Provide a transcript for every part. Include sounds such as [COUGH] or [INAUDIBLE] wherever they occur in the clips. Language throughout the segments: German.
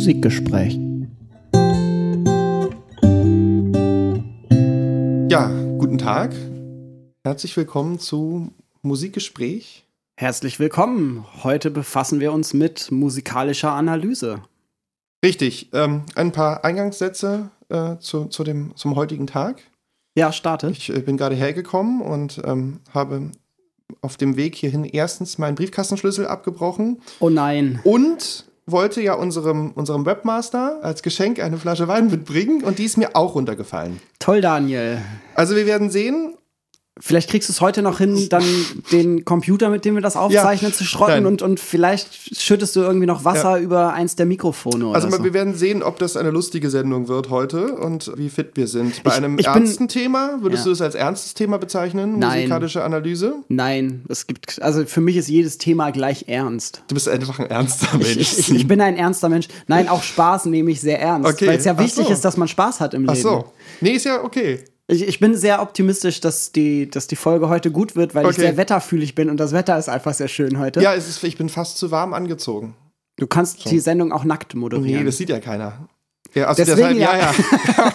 Musikgespräch. Ja, guten Tag. Herzlich willkommen zu Musikgespräch. Herzlich willkommen. Heute befassen wir uns mit musikalischer Analyse. Richtig. Ähm, ein paar Eingangssätze äh, zu, zu dem, zum heutigen Tag. Ja, starte. Ich äh, bin gerade hergekommen und ähm, habe auf dem Weg hierhin erstens meinen Briefkastenschlüssel abgebrochen. Oh nein. Und wollte ja unserem, unserem Webmaster als Geschenk eine Flasche Wein mitbringen und die ist mir auch runtergefallen. Toll, Daniel. Also wir werden sehen, Vielleicht kriegst du es heute noch hin, dann den Computer, mit dem wir das aufzeichnen, Ja, zu schrotten und, und vielleicht schüttest du irgendwie noch Wasser über eins der Mikrofone oder Also so. wir werden sehen, ob das eine lustige Sendung wird heute und wie fit wir sind. Bei Ich- einem ich bin- ernsten Thema, würdest Ja. du es als ernstes Thema bezeichnen? Nein. Musikalische Analyse? Nein, es gibt, also für mich ist jedes Thema gleich ernst. Du bist einfach ein ernster Mensch. Ich, ich, ich bin ein ernster Mensch. Nein, auch Spaß nehme ich sehr ernst, Okay, weil es ja ach wichtig so. ist, dass man Spaß hat im Ach Leben. so. Nee, ist ja okay. Ich, ich bin sehr optimistisch, dass die, dass die Folge heute gut wird, weil ich Okay. sehr wetterfühlig bin und das Wetter ist einfach sehr schön heute. Ja, es ist, ich bin fast zu warm angezogen. Du kannst die Sendung auch nackt moderieren. Nee, das sieht ja keiner. Ja, also Deswegen deshalb, ja, ja.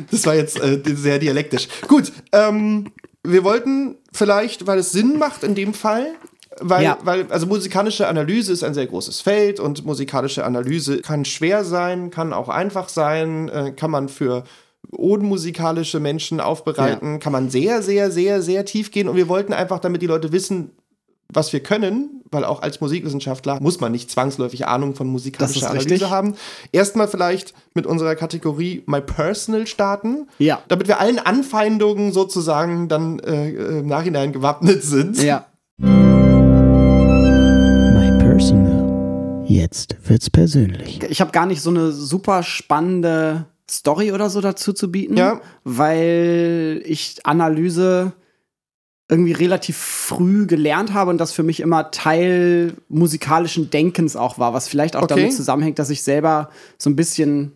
[LAUGHS] das war jetzt äh, sehr dialektisch. Gut, ähm, wir wollten vielleicht, weil es Sinn macht in dem Fall, weil, Ja. weil, also musikalische Analyse ist ein sehr großes Feld und musikalische Analyse kann schwer sein, kann auch einfach sein, äh, kann man für unmusikalische Menschen aufbereiten, kann man sehr, sehr, sehr, sehr tief gehen und wir wollten einfach, damit die Leute wissen, was wir können, weil auch als Musikwissenschaftler muss man nicht zwangsläufig Ahnung von musikalischer Analyse richtig. haben. Erstmal vielleicht mit unserer Kategorie My Personal starten, Ja. damit wir allen Anfeindungen sozusagen dann äh, äh, im Nachhinein gewappnet sind. Ja. My personal. Jetzt wird's persönlich. Ich habe gar nicht so eine super spannende Story oder so dazu zu bieten, Ja. weil ich Analyse irgendwie relativ früh gelernt habe und das für mich immer Teil musikalischen Denkens auch war, was vielleicht auch Okay. damit zusammenhängt, dass ich selber so ein bisschen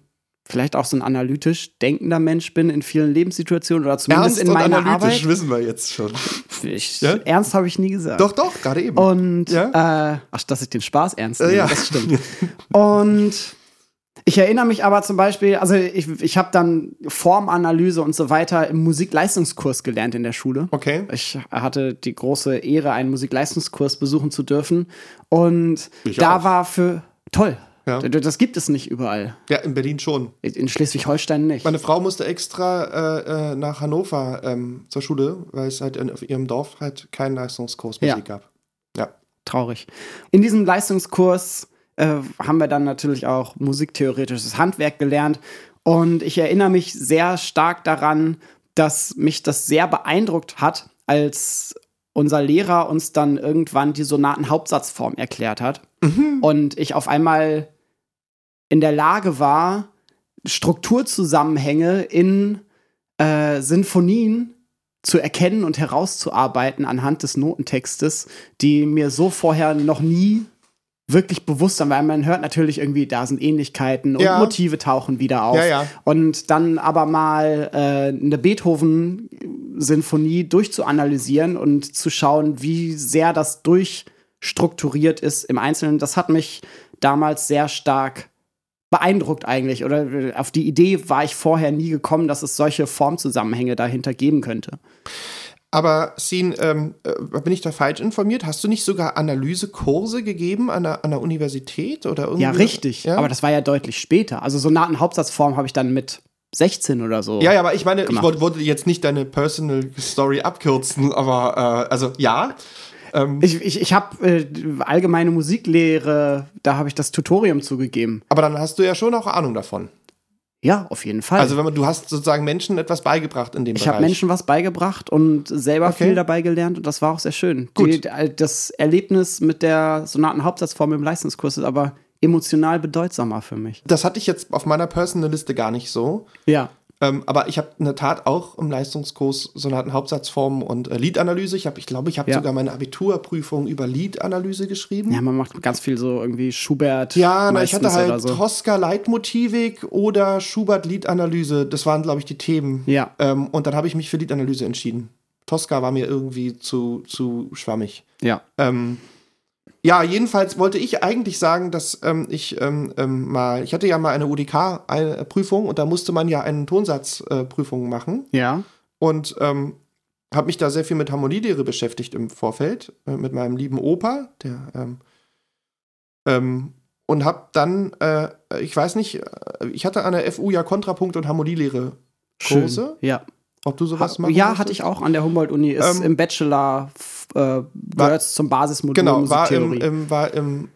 vielleicht auch so ein analytisch denkender Mensch bin in vielen Lebenssituationen oder zumindest Ernst in und meiner analytisch Arbeit. wissen wir jetzt schon. Ich, Ja? Ernst habe ich nie gesagt. Doch, doch, gerade eben. Und Ja? äh, ach, dass ich den Spaß ernst Äh, nehme, ja. das stimmt. [LAUGHS] Und ich erinnere mich aber zum Beispiel, also ich, ich habe dann Formanalyse und so weiter im Musikleistungskurs gelernt in der Schule. Okay. Ich hatte die große Ehre, einen Musikleistungskurs besuchen zu dürfen. Und Ich da auch. war für toll. Ja. Das gibt es nicht überall. Ja, in Berlin schon. In Schleswig-Holstein nicht. Meine Frau musste extra äh, äh, nach Hannover ähm, zur Schule, weil es halt in, auf ihrem Dorf halt keinen Leistungskurs Musik Ja. gab. Ja. traurig. In diesem Leistungskurs äh, haben wir dann natürlich auch musiktheoretisches Handwerk gelernt. Und ich erinnere mich sehr stark daran, dass mich das sehr beeindruckt hat, als unser Lehrer uns dann irgendwann die Sonaten-Hauptsatzform erklärt hat. Und ich auf einmal in der Lage war, Strukturzusammenhänge in äh, Sinfonien zu erkennen und herauszuarbeiten anhand des Notentextes, die mir so vorher noch nie wirklich bewusst waren, weil man hört natürlich irgendwie, da sind Ähnlichkeiten und Ja. Motive tauchen wieder auf. Ja, ja. Und dann aber mal äh, eine Beethoven-Sinfonie durchzuanalysieren und zu schauen, wie sehr das durchstrukturiert ist im Einzelnen, das hat mich damals sehr stark beeindruckt eigentlich. Oder äh, auf die Idee war ich vorher nie gekommen, dass es solche Formzusammenhänge dahinter geben könnte. Aber Sin, ähm, äh, bin ich da falsch informiert? Hast du nicht sogar Analysekurse gegeben an der, an der Universität oder irgendwie? Ja, richtig. Ja? Aber das war ja deutlich später. Also Sonaten-Hauptsatzform habe ich dann mit 16 oder so. ja, ja, aber ich meine, gemacht. ich wollte, jetzt nicht deine Personal Story abkürzen, aber äh, also ja. Ich, ich, ich habe äh, allgemeine Musiklehre, da habe ich das Tutorium zugegeben. Aber dann hast du ja schon auch Ahnung davon. Ja, auf jeden Fall. Also wenn man, du hast sozusagen Menschen etwas beigebracht in dem ich Bereich. habe Menschen was beigebracht und selber Okay. viel dabei gelernt und das war auch sehr schön. Gut. Die, das Erlebnis mit der Sonaten-Hauptsatzform im Leistungskurs ist aber emotional bedeutsamer für mich. Das hatte ich jetzt auf meiner Personal-Liste gar nicht so. Ja. Ähm, aber ich habe in der Tat auch im Leistungskurs Sonaten Hauptsatzformen und äh, Liedanalyse. Ich habe, ich glaube, ich habe Ja. sogar meine Abiturprüfung über Liedanalyse geschrieben. Ja, man macht ganz viel so irgendwie Schubert. Ja, na, ich hatte halt so. Tosca Leitmotivik oder Schubert Liedanalyse. Das waren, glaube ich, die Themen. Ja. Ähm, und dann habe ich mich für Liedanalyse entschieden. Tosca war mir irgendwie zu, zu schwammig. Ja. Ähm, ja, jedenfalls wollte ich eigentlich sagen, dass ähm, ich ähm, ähm, mal, ich hatte ja mal eine UDK-Prüfung und da musste man ja eine Tonsatzprüfung äh, machen. Ja. Und ähm, habe mich da sehr viel mit Harmonielehre beschäftigt im Vorfeld, äh, mit meinem lieben Opa, der ähm, ähm, und habe dann, äh, ich weiß nicht, äh, ich hatte an der FU ja Kontrapunkt und Harmonielehre Kurse. Schön. Ja. Ob du sowas machst? ja, hatte ich auch an der Humboldt-Uni. Ist Ähm, im Bachelor äh, gehört zum Basismodul Genau, war im, im, war im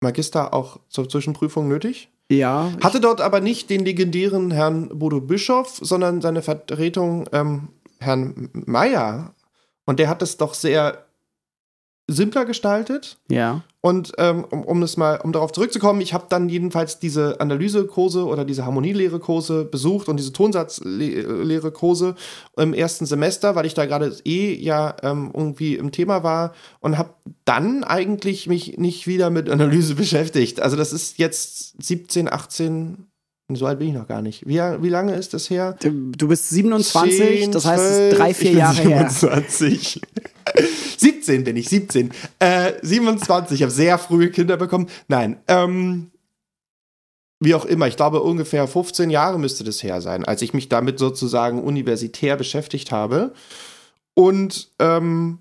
Magister auch zur Zwischenprüfung nötig. ja. Hatte dort aber nicht den legendären Herrn Bodo Bischof, sondern seine Vertretung ähm, Herrn Meyer. Und der hat es doch sehr simpler gestaltet. ja. Und ähm, um, um das mal, um darauf zurückzukommen, ich habe dann jedenfalls diese Analysekurse oder diese Harmonielehre-Kurse besucht und diese Tonsatzlehre-Kurse im ersten Semester, weil ich da gerade eh ja ähm, irgendwie im Thema war und habe dann eigentlich mich nicht wieder mit Analyse [LAUGHS] beschäftigt. Also das ist jetzt 17, 18, so alt bin ich noch gar nicht. Wie, wie lange ist das her? Du bist 27, 10, das heißt, es 12, ist drei, vier ich bin Jahre her. 27. 17 [LAUGHS] bin ich, 17. Äh, 27, ich habe sehr frühe Kinder bekommen. Nein, ähm, wie auch immer, ich glaube ungefähr 15 Jahre müsste das her sein, als ich mich damit sozusagen universitär beschäftigt habe. Und ähm,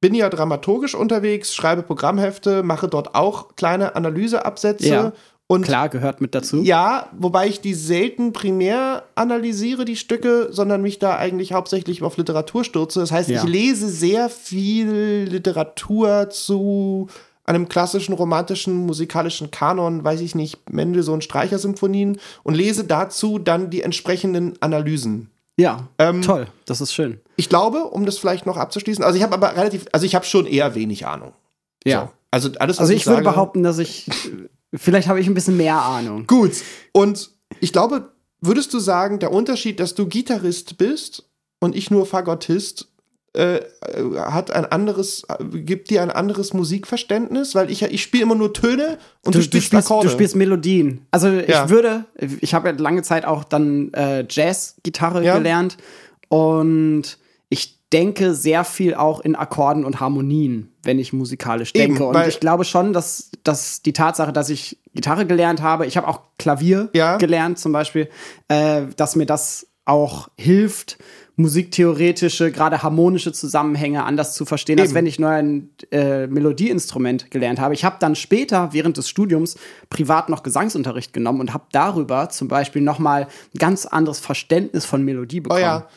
bin ja dramaturgisch unterwegs, schreibe Programmhefte, mache dort auch kleine Analyseabsätze. Ja. Und Klar, gehört mit dazu. ja, wobei ich die selten primär analysiere, die Stücke, sondern mich da eigentlich hauptsächlich auf Literatur stürze. Das heißt, Ja. ich lese sehr viel Literatur zu einem klassischen romantischen musikalischen Kanon, weiß ich nicht, Mendelssohn Streichersymphonien und lese dazu dann die entsprechenden Analysen. Ja, Ähm, toll, das ist schön. Ich glaube, um das vielleicht noch abzuschließen, also ich habe aber relativ, also ich habe schon eher wenig Ahnung. Ja. So. Also alles, was Also ich würde sage- behaupten, dass ich, vielleicht habe ich ein bisschen mehr Ahnung. Gut. Und ich glaube, würdest du sagen, der Unterschied, dass du Gitarrist bist und ich nur Fagottist, äh, äh, hat ein anderes, gibt dir ein anderes Musikverständnis? Weil ich, ich spiele immer nur Töne und du, spielst, spielst, Akkorde. du spielst Melodien. Also Ja. ich würde, ich habe ja lange Zeit auch dann äh, Jazz-Gitarre Ja. gelernt und denke sehr viel auch in Akkorden und Harmonien, wenn ich musikalisch Eben, denke. und weil- ich glaube schon, dass, dass die Tatsache, dass ich Gitarre gelernt habe, ich habe auch Klavier Ja. gelernt zum Beispiel, äh, dass mir das auch hilft, musiktheoretische, gerade harmonische Zusammenhänge anders zu verstehen, als Eben. wenn ich nur ein äh, Melodieinstrument gelernt habe. Ich habe dann später während des Studiums privat noch Gesangsunterricht genommen und habe darüber zum Beispiel noch mal ein ganz anderes Verständnis von Melodie Oh bekommen. ja.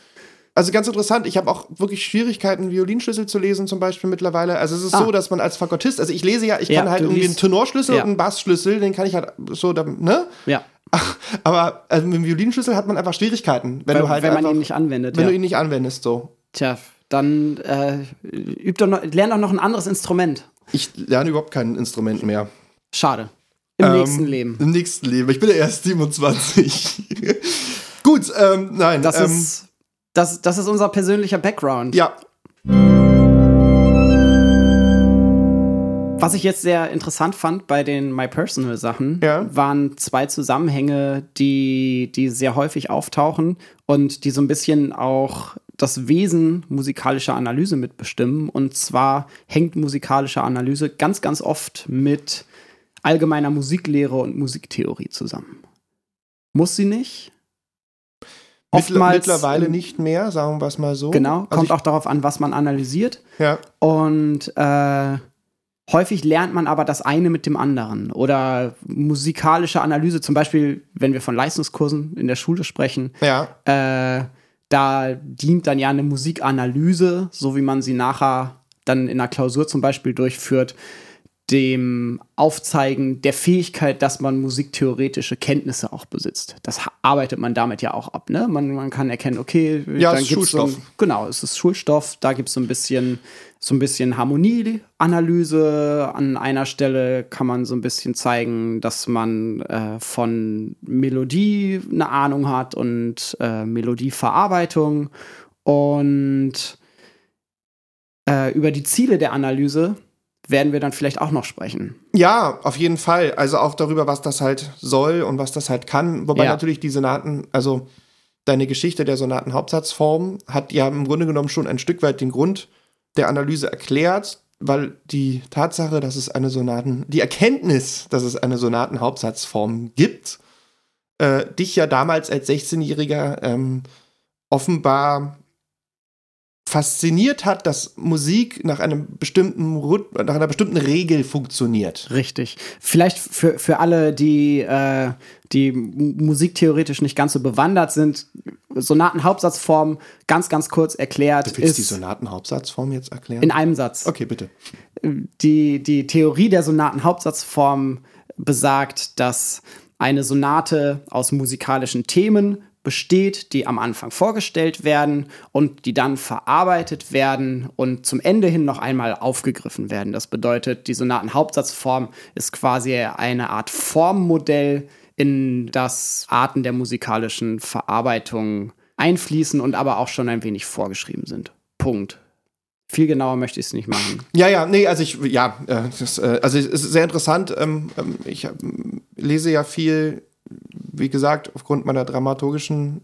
Also ganz interessant, ich habe auch wirklich Schwierigkeiten, Violinschlüssel zu lesen, zum Beispiel mittlerweile. Also es ist Ah. so, dass man als Fagottist, also ich lese ja, ich Ja, kann halt irgendwie einen Tenorschlüssel Ja. und einen Bassschlüssel, den kann ich halt so, ne? ja. [LAUGHS] Aber also mit dem Violinschlüssel hat man einfach Schwierigkeiten, wenn, Wenn, du halt wenn man einfach, ihn nicht anwendet. wenn ja. du ihn nicht anwendest, so. Tja, dann äh, üb doch noch, lern doch noch ein anderes Instrument. Ich lerne überhaupt kein Instrument mehr. Schade. Im Ähm, nächsten Leben. Im nächsten Leben. Ich bin ja erst 27. [LAUGHS] Gut, ähm, nein. Das ähm, ist das, das ist unser persönlicher Background. Ja, Was ich jetzt sehr interessant fand bei den My Personal Sachen, Ja. waren zwei Zusammenhänge, die, die sehr häufig auftauchen und die so ein bisschen auch das Wesen musikalischer Analyse mitbestimmen. Und zwar hängt musikalische Analyse ganz, ganz oft mit allgemeiner Musiklehre und Musiktheorie zusammen. Muss sie nicht? Mittler- mittlerweile nicht mehr, sagen wir es mal so. Genau, Also kommt auch darauf an, was man analysiert. Ja, Und äh, häufig lernt man aber das eine mit dem anderen. Oder musikalische Analyse, zum Beispiel, wenn wir von Leistungskursen in der Schule sprechen, ja, äh, da dient dann ja eine Musikanalyse, so wie man sie nachher dann in einer Klausur zum Beispiel durchführt, dem Aufzeigen der Fähigkeit, dass man musiktheoretische Kenntnisse auch besitzt. Das arbeitet man damit ja auch ab. Ne? Man, man kann erkennen, okay, Ja, dann ist gibt's so ein, Schulstoff. genau, es ist Schulstoff, da gibt es so ein bisschen so ein bisschen Harmonieanalyse. An einer Stelle kann man so ein bisschen zeigen, dass man äh, von Melodie eine Ahnung hat und äh, Melodieverarbeitung. Und äh, über die Ziele der Analyse werden wir dann vielleicht auch noch sprechen. ja, auf jeden Fall. Also auch darüber, was das halt soll und was das halt kann. Wobei Ja. natürlich die Sonaten, also deine Geschichte der Sonatenhauptsatzform hat ja im Grunde genommen schon ein Stück weit den Grund der Analyse erklärt. weil die Tatsache, dass es eine Sonaten, die Erkenntnis, dass es eine Sonatenhauptsatzform gibt, äh, dich ja damals als 16-Jähriger ähm, offenbar fasziniert hat, dass Musik nach einem bestimmten nach einer bestimmten Regel funktioniert. Richtig. Vielleicht für, für alle, die, äh, die musiktheoretisch nicht ganz so bewandert sind, Sonatenhauptsatzform ganz, ganz kurz erklärt. Du willst die Sonatenhauptsatzform jetzt erklären? In einem Satz. Okay, bitte. Die, die Theorie der Sonatenhauptsatzform besagt, dass eine Sonate aus musikalischen Themen besteht, die am Anfang vorgestellt werden und die dann verarbeitet werden und zum Ende hin noch einmal aufgegriffen werden. Das bedeutet, die Sonatenhauptsatzform ist quasi eine Art Formmodell, in das Arten der musikalischen Verarbeitung einfließen und aber auch schon ein wenig vorgeschrieben sind. Punkt. Viel genauer möchte ich es nicht machen. Ja, ja, nee, also ich, ja, äh, das, äh, also es ist sehr interessant. Ähm, ähm, ich lese ja viel wie gesagt, aufgrund meiner dramaturgischen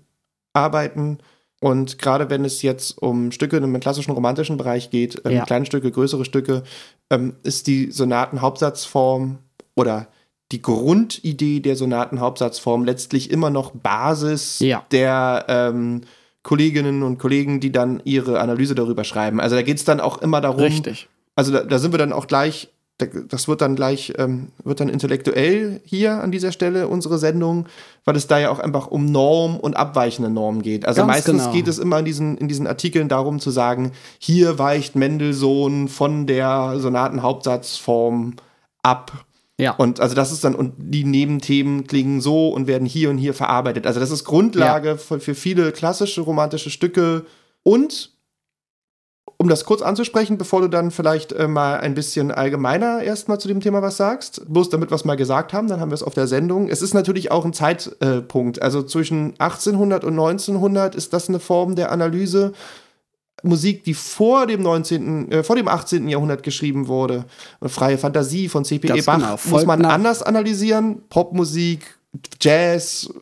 Arbeiten und gerade wenn es jetzt um Stücke im klassischen romantischen Bereich geht, ähm, ja. kleine Stücke, größere Stücke, ähm, ist die Sonatenhauptsatzform oder die Grundidee der Sonatenhauptsatzform letztlich immer noch Basis ja. der ähm, Kolleginnen und Kollegen, die dann ihre Analyse darüber schreiben. Also da geht es dann auch immer darum. Richtig. Also da, da sind wir dann auch gleich das wird dann gleich, ähm, wird dann intellektuell hier an dieser Stelle unsere Sendung, weil es da ja auch einfach um Norm und abweichende Normen geht. Also Ganz meistens genau. geht es immer in diesen, in diesen Artikeln darum zu sagen, hier weicht Mendelssohn von der Sonatenhauptsatzform ab. Ja. Und also das ist dann, und die Nebenthemen klingen so und werden hier und hier verarbeitet. Also das ist Grundlage ja. für, für viele klassische romantische Stücke und um das kurz anzusprechen, bevor du dann vielleicht äh, mal ein bisschen allgemeiner erstmal zu dem Thema was sagst, bloß damit wir es mal gesagt haben, dann haben wir es auf der Sendung. Es ist natürlich auch ein Zeitpunkt, äh, also zwischen 1800 und 1900 ist das eine Form der Analyse. Musik, die vor dem 19., äh, vor dem 18. Jahrhundert geschrieben wurde, freie Fantasie von C.P.E. Bach, genau. muss man anders analysieren. Popmusik, Jazz,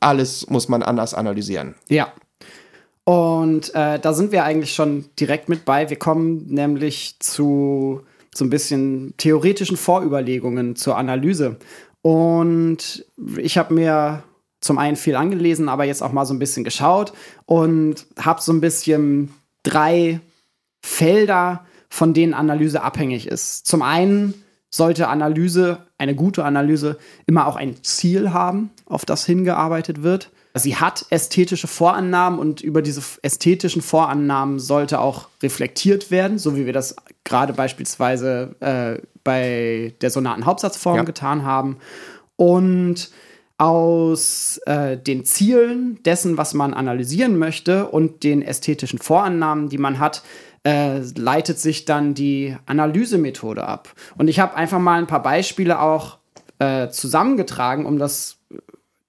alles muss man anders analysieren. Ja, und äh, da sind wir eigentlich schon direkt mit bei. Wir kommen nämlich zu so ein bisschen theoretischen Vorüberlegungen zur Analyse. Und ich habe mir zum einen viel angelesen, aber jetzt auch mal so ein bisschen geschaut und habe so ein bisschen drei Felder, von denen Analyse abhängig ist. Zum einen sollte Analyse, eine gute Analyse, immer auch ein Ziel haben, auf das hingearbeitet wird. Sie hat ästhetische Vorannahmen und über diese ästhetischen Vorannahmen sollte auch reflektiert werden, so wie wir das gerade beispielsweise äh, bei der Sonatenhauptsatzform ja. getan haben. Und aus äh, den Zielen dessen, was man analysieren möchte und den ästhetischen Vorannahmen, die man hat, äh, leitet sich dann die Analysemethode ab. Und ich habe einfach mal ein paar Beispiele auch äh, zusammengetragen, um das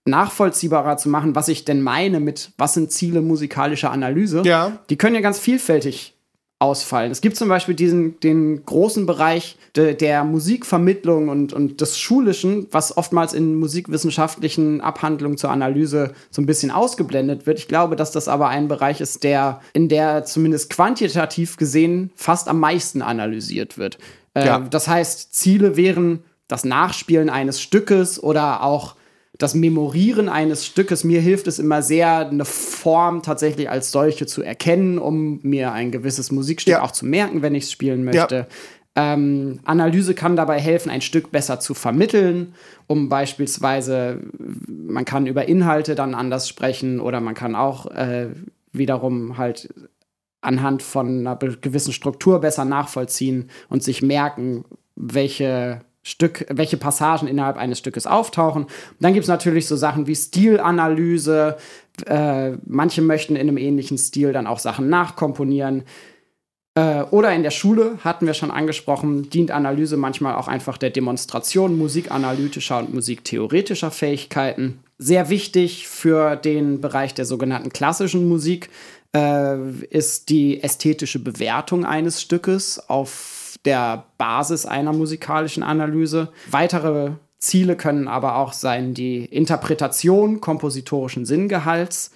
nachvollziehbarer zu machen, was ich denn meine mit, was sind Ziele musikalischer Analyse. Ja. Die können ja ganz vielfältig ausfallen. Es gibt zum Beispiel diesen, den großen Bereich de, der Musikvermittlung und, und des Schulischen, was oftmals in musikwissenschaftlichen Abhandlungen zur Analyse so ein bisschen ausgeblendet wird. Ich glaube, dass das aber ein Bereich ist, der in der zumindest quantitativ gesehen fast am meisten analysiert wird. Äh, ja. Das heißt, Ziele wären das Nachspielen eines Stückes oder auch das Memorieren eines Stückes, mir hilft es immer sehr, eine Form tatsächlich als solche zu erkennen, um mir ein gewisses Musikstück ja. auch zu merken, wenn ich es spielen möchte. Ja. Ähm, Analyse kann dabei helfen, ein Stück besser zu vermitteln, um beispielsweise, man kann über Inhalte dann anders sprechen oder man kann auch äh, wiederum halt anhand von einer gewissen Struktur besser nachvollziehen und sich merken, welche Stück, welche Passagen innerhalb eines Stückes auftauchen. Dann gibt es natürlich so Sachen wie Stilanalyse. Äh, manche möchten in einem ähnlichen Stil dann auch Sachen nachkomponieren. Äh, oder in der Schule, hatten wir schon angesprochen, dient Analyse manchmal auch einfach der Demonstration musikanalytischer und musiktheoretischer Fähigkeiten. Sehr wichtig für den Bereich der sogenannten klassischen Musik äh, ist die ästhetische Bewertung eines Stückes auf der Basis einer musikalischen Analyse. Weitere Ziele können aber auch sein die Interpretation kompositorischen Sinngehalts,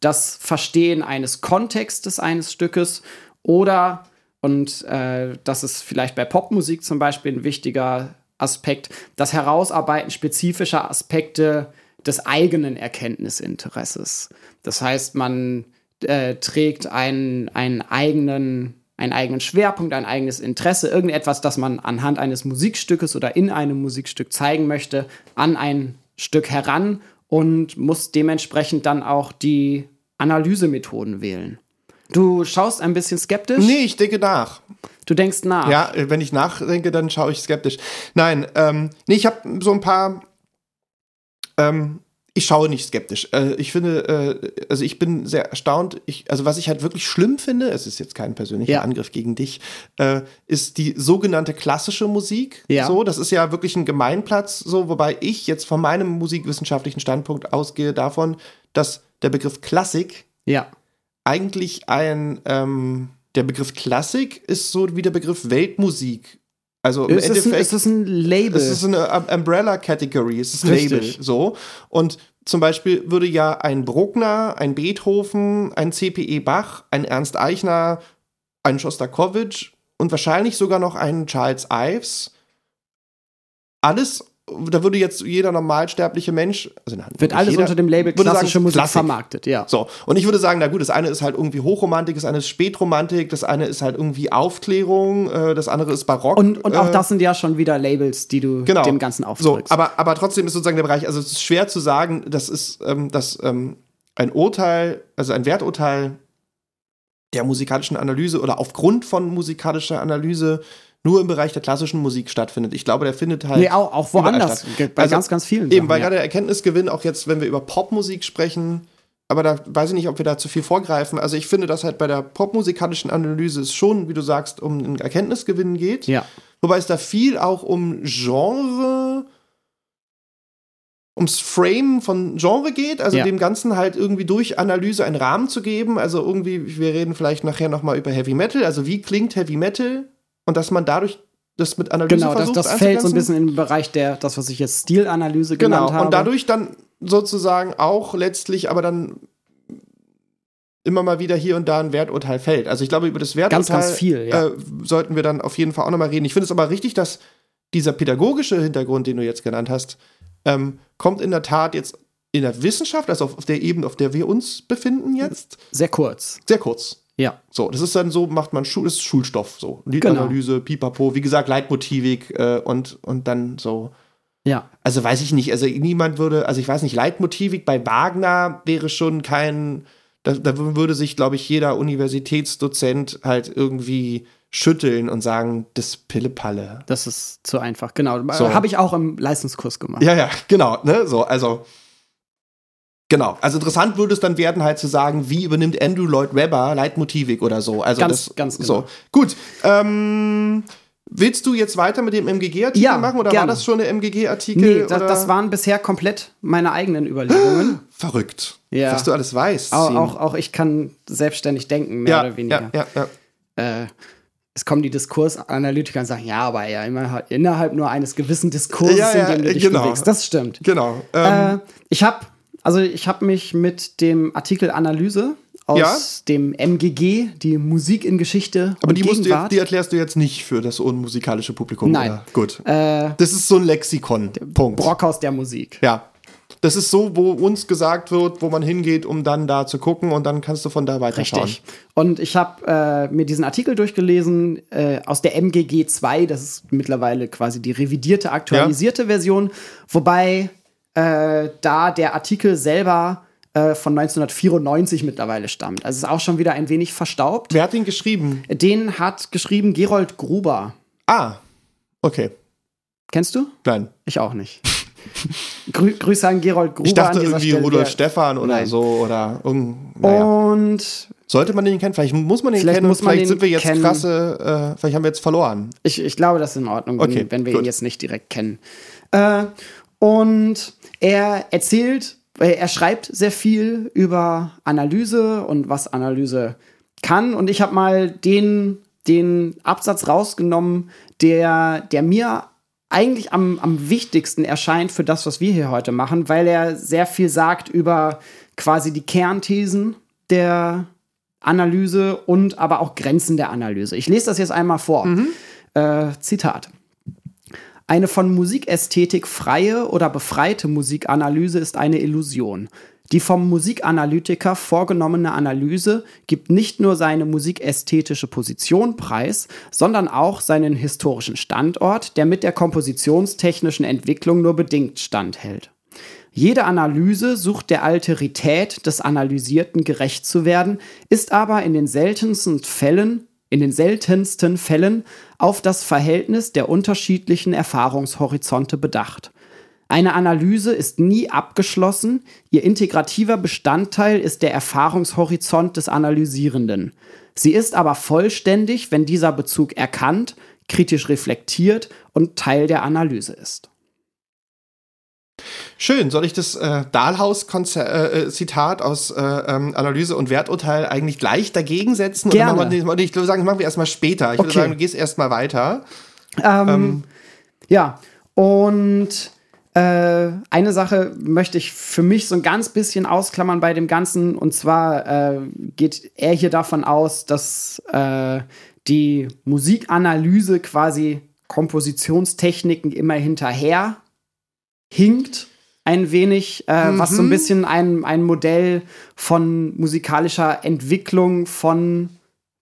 das Verstehen eines Kontextes eines Stückes oder und äh, das ist vielleicht bei Popmusik zum Beispiel ein wichtiger Aspekt, das Herausarbeiten spezifischer Aspekte des eigenen Erkenntnisinteresses. Das heißt, man äh, trägt einen, einen eigenen einen eigenen Schwerpunkt, ein eigenes Interesse, irgendetwas, das man anhand eines Musikstückes oder in einem Musikstück zeigen möchte, an ein Stück heran und muss dementsprechend dann auch die Analysemethoden wählen. Du schaust ein bisschen skeptisch? Nee, ich denke nach. Du denkst nach. Ja, wenn ich nachdenke, dann schaue ich skeptisch. Nein, ähm, nee, ich habe so ein paar ähm, ich schaue nicht skeptisch. Äh, ich finde, äh, also ich bin sehr erstaunt. Ich, also was ich halt wirklich schlimm finde, es ist jetzt kein persönlicher Ja. Angriff gegen dich, äh, ist die sogenannte klassische Musik. Ja. So, das ist ja wirklich ein Gemeinplatz, so, wobei ich jetzt von meinem musikwissenschaftlichen Standpunkt ausgehe davon, dass der Begriff Klassik Ja. eigentlich ein, ähm, der Begriff Klassik ist so wie der Begriff Weltmusik. Also im Es ist, ein, Endeffekt. es ist ein Label. Es ist eine Um- Umbrella-Category, es ist ein. Label, so. Und zum Beispiel würde ja ein Bruckner, ein Beethoven, ein C.P.E. Bach, ein Ernst Eichner, ein Schostakowitsch und wahrscheinlich sogar noch ein Charles Ives alles, da würde jetzt jeder normalsterbliche Mensch, also Wird alles jeder, unter dem Label würde sagen, klassische Musik Klassik. vermarktet, ja. So, und ich würde sagen, na gut, das eine ist halt irgendwie Hochromantik, das eine ist Spätromantik, das eine ist halt irgendwie Aufklärung, äh, das andere ist Barock. Und, und auch äh, das sind ja schon wieder Labels, die du genau. dem Ganzen So, aufdrückst. aber, aber trotzdem ist sozusagen der Bereich, also es ist schwer zu sagen, das ist, ähm, dass ähm, ein Urteil, also ein Werturteil der musikalischen Analyse oder aufgrund von musikalischer Analyse nur im Bereich der klassischen Musik stattfindet. Ich glaube, der findet halt. nee, auch, auch woanders. Bei Also ganz, ganz vielen. Eben, Sachen, weil ja. gerade der Erkenntnisgewinn, auch jetzt, wenn wir über Popmusik sprechen, aber da weiß ich nicht, ob wir da zu viel vorgreifen. Also ich finde, dass halt bei der popmusikalischen Analyse es schon, wie du sagst, um einen Erkenntnisgewinn geht. Ja. Wobei es da viel auch um Genre, ums Frame von Genre geht, also Ja. dem Ganzen halt irgendwie durch Analyse einen Rahmen zu geben. Also irgendwie, wir reden vielleicht nachher nochmal über Heavy Metal, also wie klingt Heavy Metal und dass man dadurch das mit Analyse Genau, das, versucht das fällt so ein bisschen in den Bereich der, das, was ich jetzt Stilanalyse genannt Genau, habe. und dadurch dann sozusagen auch letztlich, aber dann immer mal wieder hier und da ein Werturteil fällt. Also ich glaube, über das Werturteil Ganz, ganz viel, ja. äh, sollten wir dann auf jeden Fall auch nochmal reden. Ich finde es aber richtig, dass dieser pädagogische Hintergrund, den du jetzt genannt hast, ähm, kommt in der Tat jetzt in der Wissenschaft, also auf der Ebene, auf der wir uns befinden jetzt, Sehr kurz. sehr kurz. Ja. So, das ist dann so, macht man Schul, ist Schulstoff, so. Liedanalyse, pipapo, wie gesagt, Leitmotivik äh, und, und dann so Ja. also weiß ich nicht, also niemand würde, also ich weiß nicht, Leitmotivik bei Wagner wäre schon kein, da, da würde sich, glaube ich, jeder Universitätsdozent halt irgendwie schütteln und sagen, das Pillepalle. Das ist zu einfach. Genau. So. Habe ich auch im Leistungskurs gemacht. Ja, ja, genau, ne, so, also. Genau, also interessant würde es dann werden, halt zu sagen, wie übernimmt Andrew Lloyd Webber Leitmotivik oder so. Also Ganz- das, ganz genau. So, gut. Ähm, willst du jetzt weiter mit dem MGG-Artikel Ja, machen oder gerne. war das schon der MGG-Artikel? Nee, das, das waren bisher komplett meine eigenen Überlegungen. [GASPS] Verrückt. Ja. Was du alles weißt. auch, auch, auch ich kann selbstständig denken, mehr ja, oder weniger. Ja, ja, ja. Äh, es kommen die Diskursanalytiker und sagen, ja, aber ja, immer, innerhalb nur eines gewissen Diskurses, Ja, ja, in dem du dich genau. bewegst. Das stimmt. Genau. Ähm, Äh, ich habe also ich habe mich mit dem Artikel Analyse aus Ja. dem MGG, die Musik in Geschichte aber die, musst du jetzt, die erklärst du jetzt nicht für das unmusikalische Publikum. Nein. Oder? Gut. äh, Das ist so ein Lexikon. Punkt. Brockhaus der Musik. Ja. Das ist so, wo uns gesagt wird, wo man hingeht, um dann da zu gucken und dann kannst du von da weiterschauen. Richtig. Und ich habe äh, mir diesen Artikel durchgelesen äh, aus der MGG 2. Das ist mittlerweile quasi die revidierte, aktualisierte Version. Wobei äh, da der Artikel selber äh, von 1994 mittlerweile stammt. Also ist auch schon wieder ein wenig verstaubt. Wer hat den geschrieben? Den hat geschrieben Gerold Gruber. Ah, okay. Kennst du? Nein. Ich auch nicht. [LAUGHS] Grü Grüße an Gerold Gruber Ich dachte irgendwie Stelle. Rudolf Stefan oder Nein. so oder irgend, naja. Und Sollte man den kennen? Vielleicht muss man den Vielleicht kennen. muss vielleicht sind wir jetzt kennen. krasse, äh, vielleicht haben wir jetzt verloren. Ich, ich glaube, das ist in Ordnung, wenn, Okay, wenn wir gut. ihn jetzt nicht direkt kennen. Äh, und er erzählt, äh, er schreibt sehr viel über Analyse und was Analyse kann. Und ich habe mal den, den Absatz rausgenommen, der, der mir eigentlich am, am wichtigsten erscheint für das, was wir hier heute machen, weil er sehr viel sagt über quasi die Kernthesen der Musikanalyse und aber auch Grenzen der Analyse. Ich lese das jetzt einmal vor. Äh, Zitat. Eine von Musikästhetik freie oder befreite Musikanalyse ist eine Illusion. Die vom Musikanalytiker vorgenommene Analyse gibt nicht nur seine musikästhetische Position preis, sondern auch seinen historischen Standort, der mit der kompositionstechnischen Entwicklung nur bedingt standhält. Jede Analyse sucht der Alterität des Analysierten gerecht zu werden, ist aber in den seltensten Fällen, in den seltensten Fällen auf das Verhältnis der unterschiedlichen Erfahrungshorizonte bedacht. Eine Analyse ist nie abgeschlossen, ihr integrativer Bestandteil ist der Erfahrungshorizont des Analysierenden. Sie ist aber vollständig, wenn dieser Bezug erkannt, kritisch reflektiert und Teil der Analyse ist. Schön, soll ich das äh, Dahlhaus-Zitat äh, aus äh, ähm, Analyse und Werturteil eigentlich gleich dagegen setzen? Gerne. Oder machen wir, ich würde sagen, das machen wir erstmal später. Ich würde Okay. sagen, du gehst erstmal weiter. Ähm, Ähm. Ja, und äh, eine Sache möchte ich für mich so ein ganz bisschen ausklammern bei dem Ganzen. Und zwar äh, geht er hier davon aus, dass äh, die Musikanalyse quasi Kompositionstechniken immer hinterher hinkt. Ein wenig, äh, was so ein bisschen ein, ein Modell von musikalischer Entwicklung von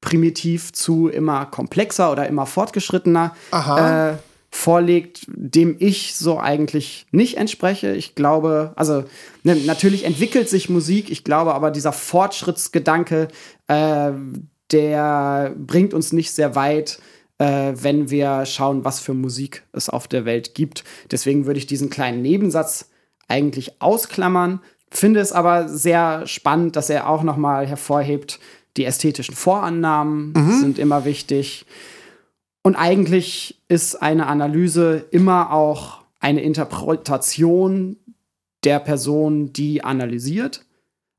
primitiv zu immer komplexer oder immer fortgeschrittener äh, vorlegt, dem ich so eigentlich nicht entspreche. Ich glaube, also ne, natürlich entwickelt sich Musik, ich glaube aber dieser Fortschrittsgedanke, äh, der bringt uns nicht sehr weit, äh, wenn wir schauen, was für Musik es auf der Welt gibt. Deswegen würde ich diesen kleinen Nebensatz eigentlich ausklammern, finde es aber sehr spannend, dass er auch noch mal hervorhebt, die ästhetischen Vorannahmen sind immer wichtig. Und eigentlich ist eine Analyse immer auch eine Interpretation der Person, die analysiert.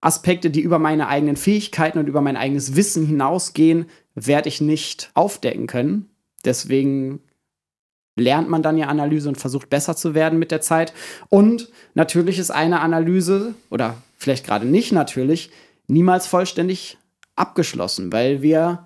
Aspekte, die über meine eigenen Fähigkeiten und über mein eigenes Wissen hinausgehen, werde ich nicht aufdecken können. Deswegen lernt man dann ja Analyse und versucht besser zu werden mit der Zeit. Und natürlich ist eine Analyse, oder vielleicht gerade nicht natürlich, niemals vollständig abgeschlossen, weil wir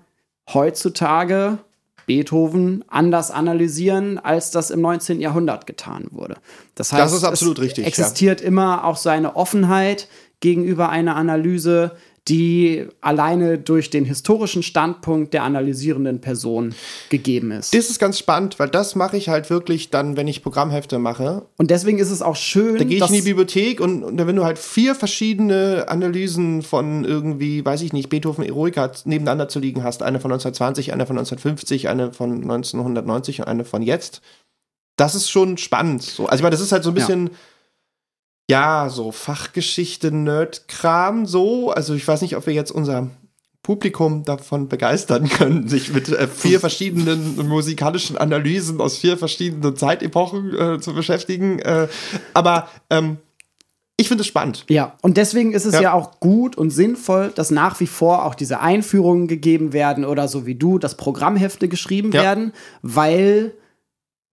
heutzutage Beethoven anders analysieren, als das im 19. Jahrhundert getan wurde. Das heißt, Das ist absolut richtig, ja. existiert immer auch so eine Offenheit gegenüber einer Analyse, die alleine durch den historischen Standpunkt der analysierenden Person gegeben ist. Das ist ganz spannend, weil das mache ich halt wirklich dann, wenn ich Programmhefte mache. Und deswegen ist es auch schön, Da gehe ich in die Bibliothek und, und wenn du halt vier verschiedene Analysen von irgendwie, weiß ich nicht, Beethoven Eroica nebeneinander zu liegen hast, eine von 1920, eine von 1950, eine von 1990 und eine von jetzt, das ist schon spannend. So. Also ich meine, das ist halt so ein bisschen, ja, so Fachgeschichte, Nerd-Kram so. Also ich weiß nicht, ob wir jetzt unser Publikum davon begeistern können, [LAUGHS] sich mit äh, vier verschiedenen musikalischen Analysen aus vier verschiedenen Zeitepochen äh, zu beschäftigen. Äh, aber ähm, ich finde es spannend. Ja, und deswegen ist es Ja. ja. auch gut und sinnvoll, dass nach wie vor auch diese Einführungen gegeben werden oder so wie du, dass Programmhefte geschrieben Ja. werden, weil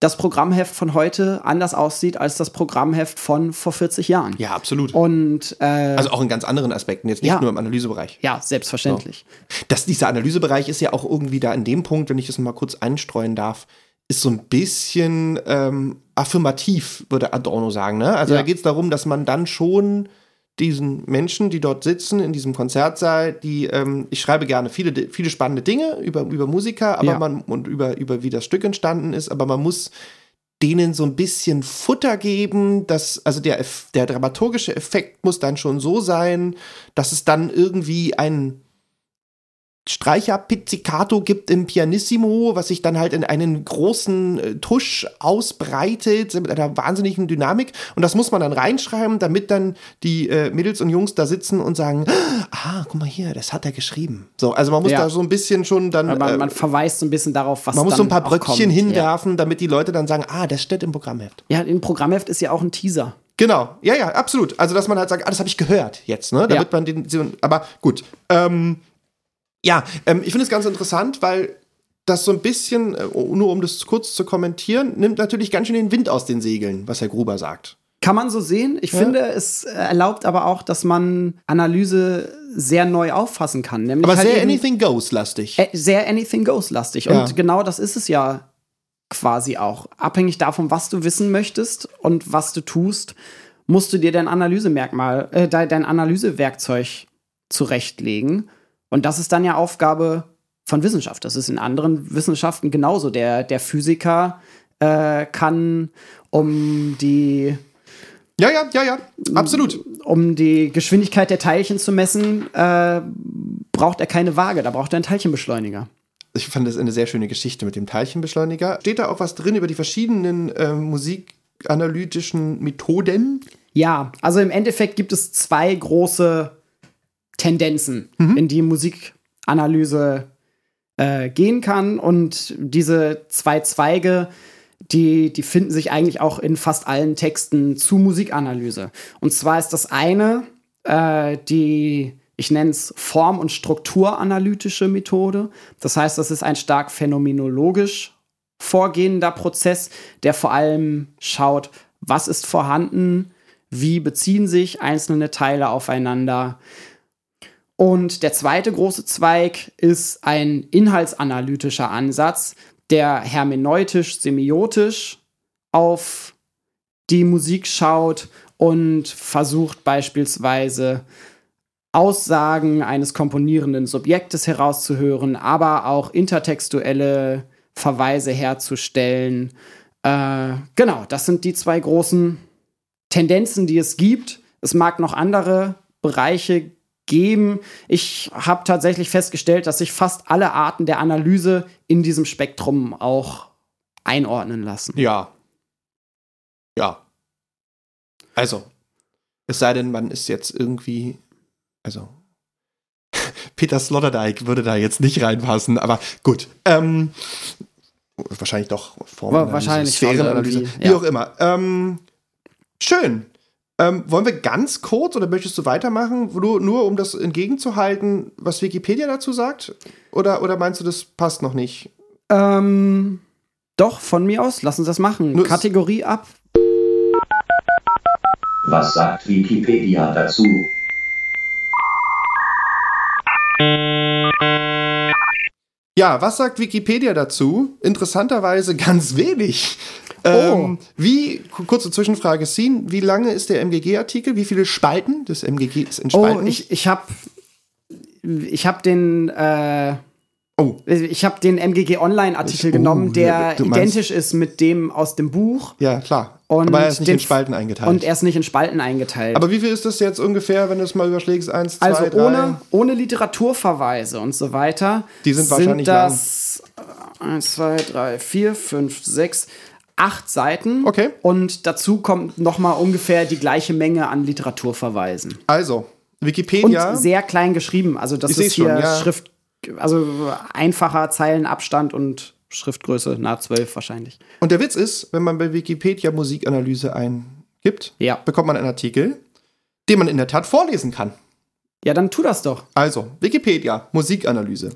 das Programmheft von heute anders aussieht als das Programmheft von vor 40 Jahren. Ja, absolut. Und äh, Also auch in ganz anderen Aspekten, jetzt nicht Ja. nur im Analysebereich. ja, selbstverständlich. Das, dieser Analysebereich ist ja auch irgendwie da in dem Punkt, wenn ich das mal kurz einstreuen darf, ist so ein bisschen ähm, affirmativ, würde Adorno sagen. Ne? Also Ja. da geht es darum, dass man dann schon diesen Menschen, die dort sitzen in diesem Konzertsaal, die, ähm, ich schreibe gerne viele, viele spannende Dinge über, über Musiker, aber Ja. man und über, über wie das Stück entstanden ist, aber man muss denen so ein bisschen Futter geben, dass, also der, der dramaturgische Effekt muss dann schon so sein, dass es dann irgendwie ein Streicher-Pizzicato gibt im Pianissimo, was sich dann halt in einen großen äh, Tusch ausbreitet mit einer wahnsinnigen Dynamik. Und das muss man dann reinschreiben, damit dann die äh, Mädels und Jungs da sitzen und sagen, ah, guck mal hier, das hat er geschrieben. So, also man muss Ja. da so ein bisschen schon dann, Weil man, äh, man verweist so ein bisschen darauf, was man muss so ein paar Bröckchen kommt. hinwerfen, damit die Leute dann sagen, ah, das steht im Programmheft. Ja. ja, im Programmheft ist ja auch ein Teaser. Genau, ja, ja, absolut. Also, dass man halt sagt, ah, das habe ich gehört jetzt, ne? Damit Ja. man den, aber gut. Ähm, ja, ähm, ich finde es ganz interessant, weil das so ein bisschen, äh, nur um das kurz zu kommentieren, nimmt natürlich ganz schön den Wind aus den Segeln, was Herr Gruber sagt. Kann man so sehen. Ich Ja. finde, es erlaubt aber auch, dass man Analyse sehr neu auffassen kann. Nämlich Aber halt sehr Anything Goes-lastig. Ä- sehr Anything Goes lastig. Ja. Und genau das ist es ja quasi auch. Abhängig davon, was du wissen möchtest und was du tust, musst du dir dein Analysemerkmal, äh, dein Analysewerkzeug zurechtlegen. Und das ist dann ja Aufgabe von Wissenschaft. Das ist in anderen Wissenschaften genauso. Der, der Physiker äh, kann um die Ja, ja, ja, ja. Absolut. um die Geschwindigkeit der Teilchen zu messen, äh, braucht er keine Waage, da braucht er einen Teilchenbeschleuniger. Ich fand das eine sehr schöne Geschichte mit dem Teilchenbeschleuniger. Steht da auch was drin über die verschiedenen äh, musikanalytischen Methoden? Ja, also im Endeffekt gibt es zwei große Tendenzen, in die Musikanalyse äh, gehen kann. Und diese zwei Zweige, die, die finden sich eigentlich auch in fast allen Texten zu Musikanalyse. Und zwar ist das eine äh, die, ich nenne es Form- und Strukturanalytische Methode. Das heißt, das ist ein stark phänomenologisch vorgehender Prozess, der vor allem schaut, was ist vorhanden, wie beziehen sich einzelne Teile aufeinander. Und der zweite große Zweig ist ein inhaltsanalytischer Ansatz, der hermeneutisch, semiotisch auf die Musik schaut und versucht beispielsweise Aussagen eines komponierenden Subjektes herauszuhören, aber auch intertextuelle Verweise herzustellen. Äh, genau, das sind die zwei großen Tendenzen, die es gibt. Es mag noch andere Bereiche geben. Ich habe tatsächlich festgestellt, dass sich fast alle Arten der Analyse in diesem Spektrum auch einordnen lassen. Ja. Ja. Also, es sei denn, man ist jetzt irgendwie, also, [LAUGHS] Peter Sloterdijk würde da jetzt nicht reinpassen, aber gut. Ähm, wahrscheinlich doch schon Sphärenanalyse, wie ja. auch immer. Ähm, schön. Ähm, wollen wir ganz kurz oder möchtest du weitermachen, nur, nur um das entgegenzuhalten, was Wikipedia dazu sagt? Oder, oder meinst du, das passt noch nicht? Ähm, doch, von mir aus, lass uns das machen. Nur- Kategorie ab. Was sagt Wikipedia dazu? Ja, was sagt Wikipedia dazu? Interessanterweise ganz wenig. Ähm, wie, ku- kurze Zwischenfrage, Sin, wie lange ist der MGG-Artikel? Wie viele Spalten des MGG ist in Oh, ich, ich habe ich hab den, äh, oh, ich habe den MGG Online-Artikel oh, genommen, der meinst- identisch ist mit dem aus dem Buch. ja, klar. Und Aber er ist nicht in Spalten eingeteilt. Und er ist nicht in Spalten eingeteilt. Aber wie viel ist das jetzt ungefähr, wenn du es mal überschlägst? Eins, zwei, also drei? ohne, ohne Literaturverweise und so weiter. Die sind wahrscheinlich das 1, 2, 3, 4, 5, 6, 8 Seiten. Okay. Und dazu kommt nochmal ungefähr die gleiche Menge an Literaturverweisen. Also, Und Wikipedia. sehr klein geschrieben. Also das Ich ist hier schon, ja. Schrift, also einfacher Zeilenabstand und Schriftgröße nahe 12 wahrscheinlich. Und der Witz ist, wenn man bei Wikipedia Musikanalyse eingibt, Ja. bekommt man einen Artikel, den man in der Tat vorlesen kann. Ja, dann tu das doch. Also, Wikipedia, Musikanalyse.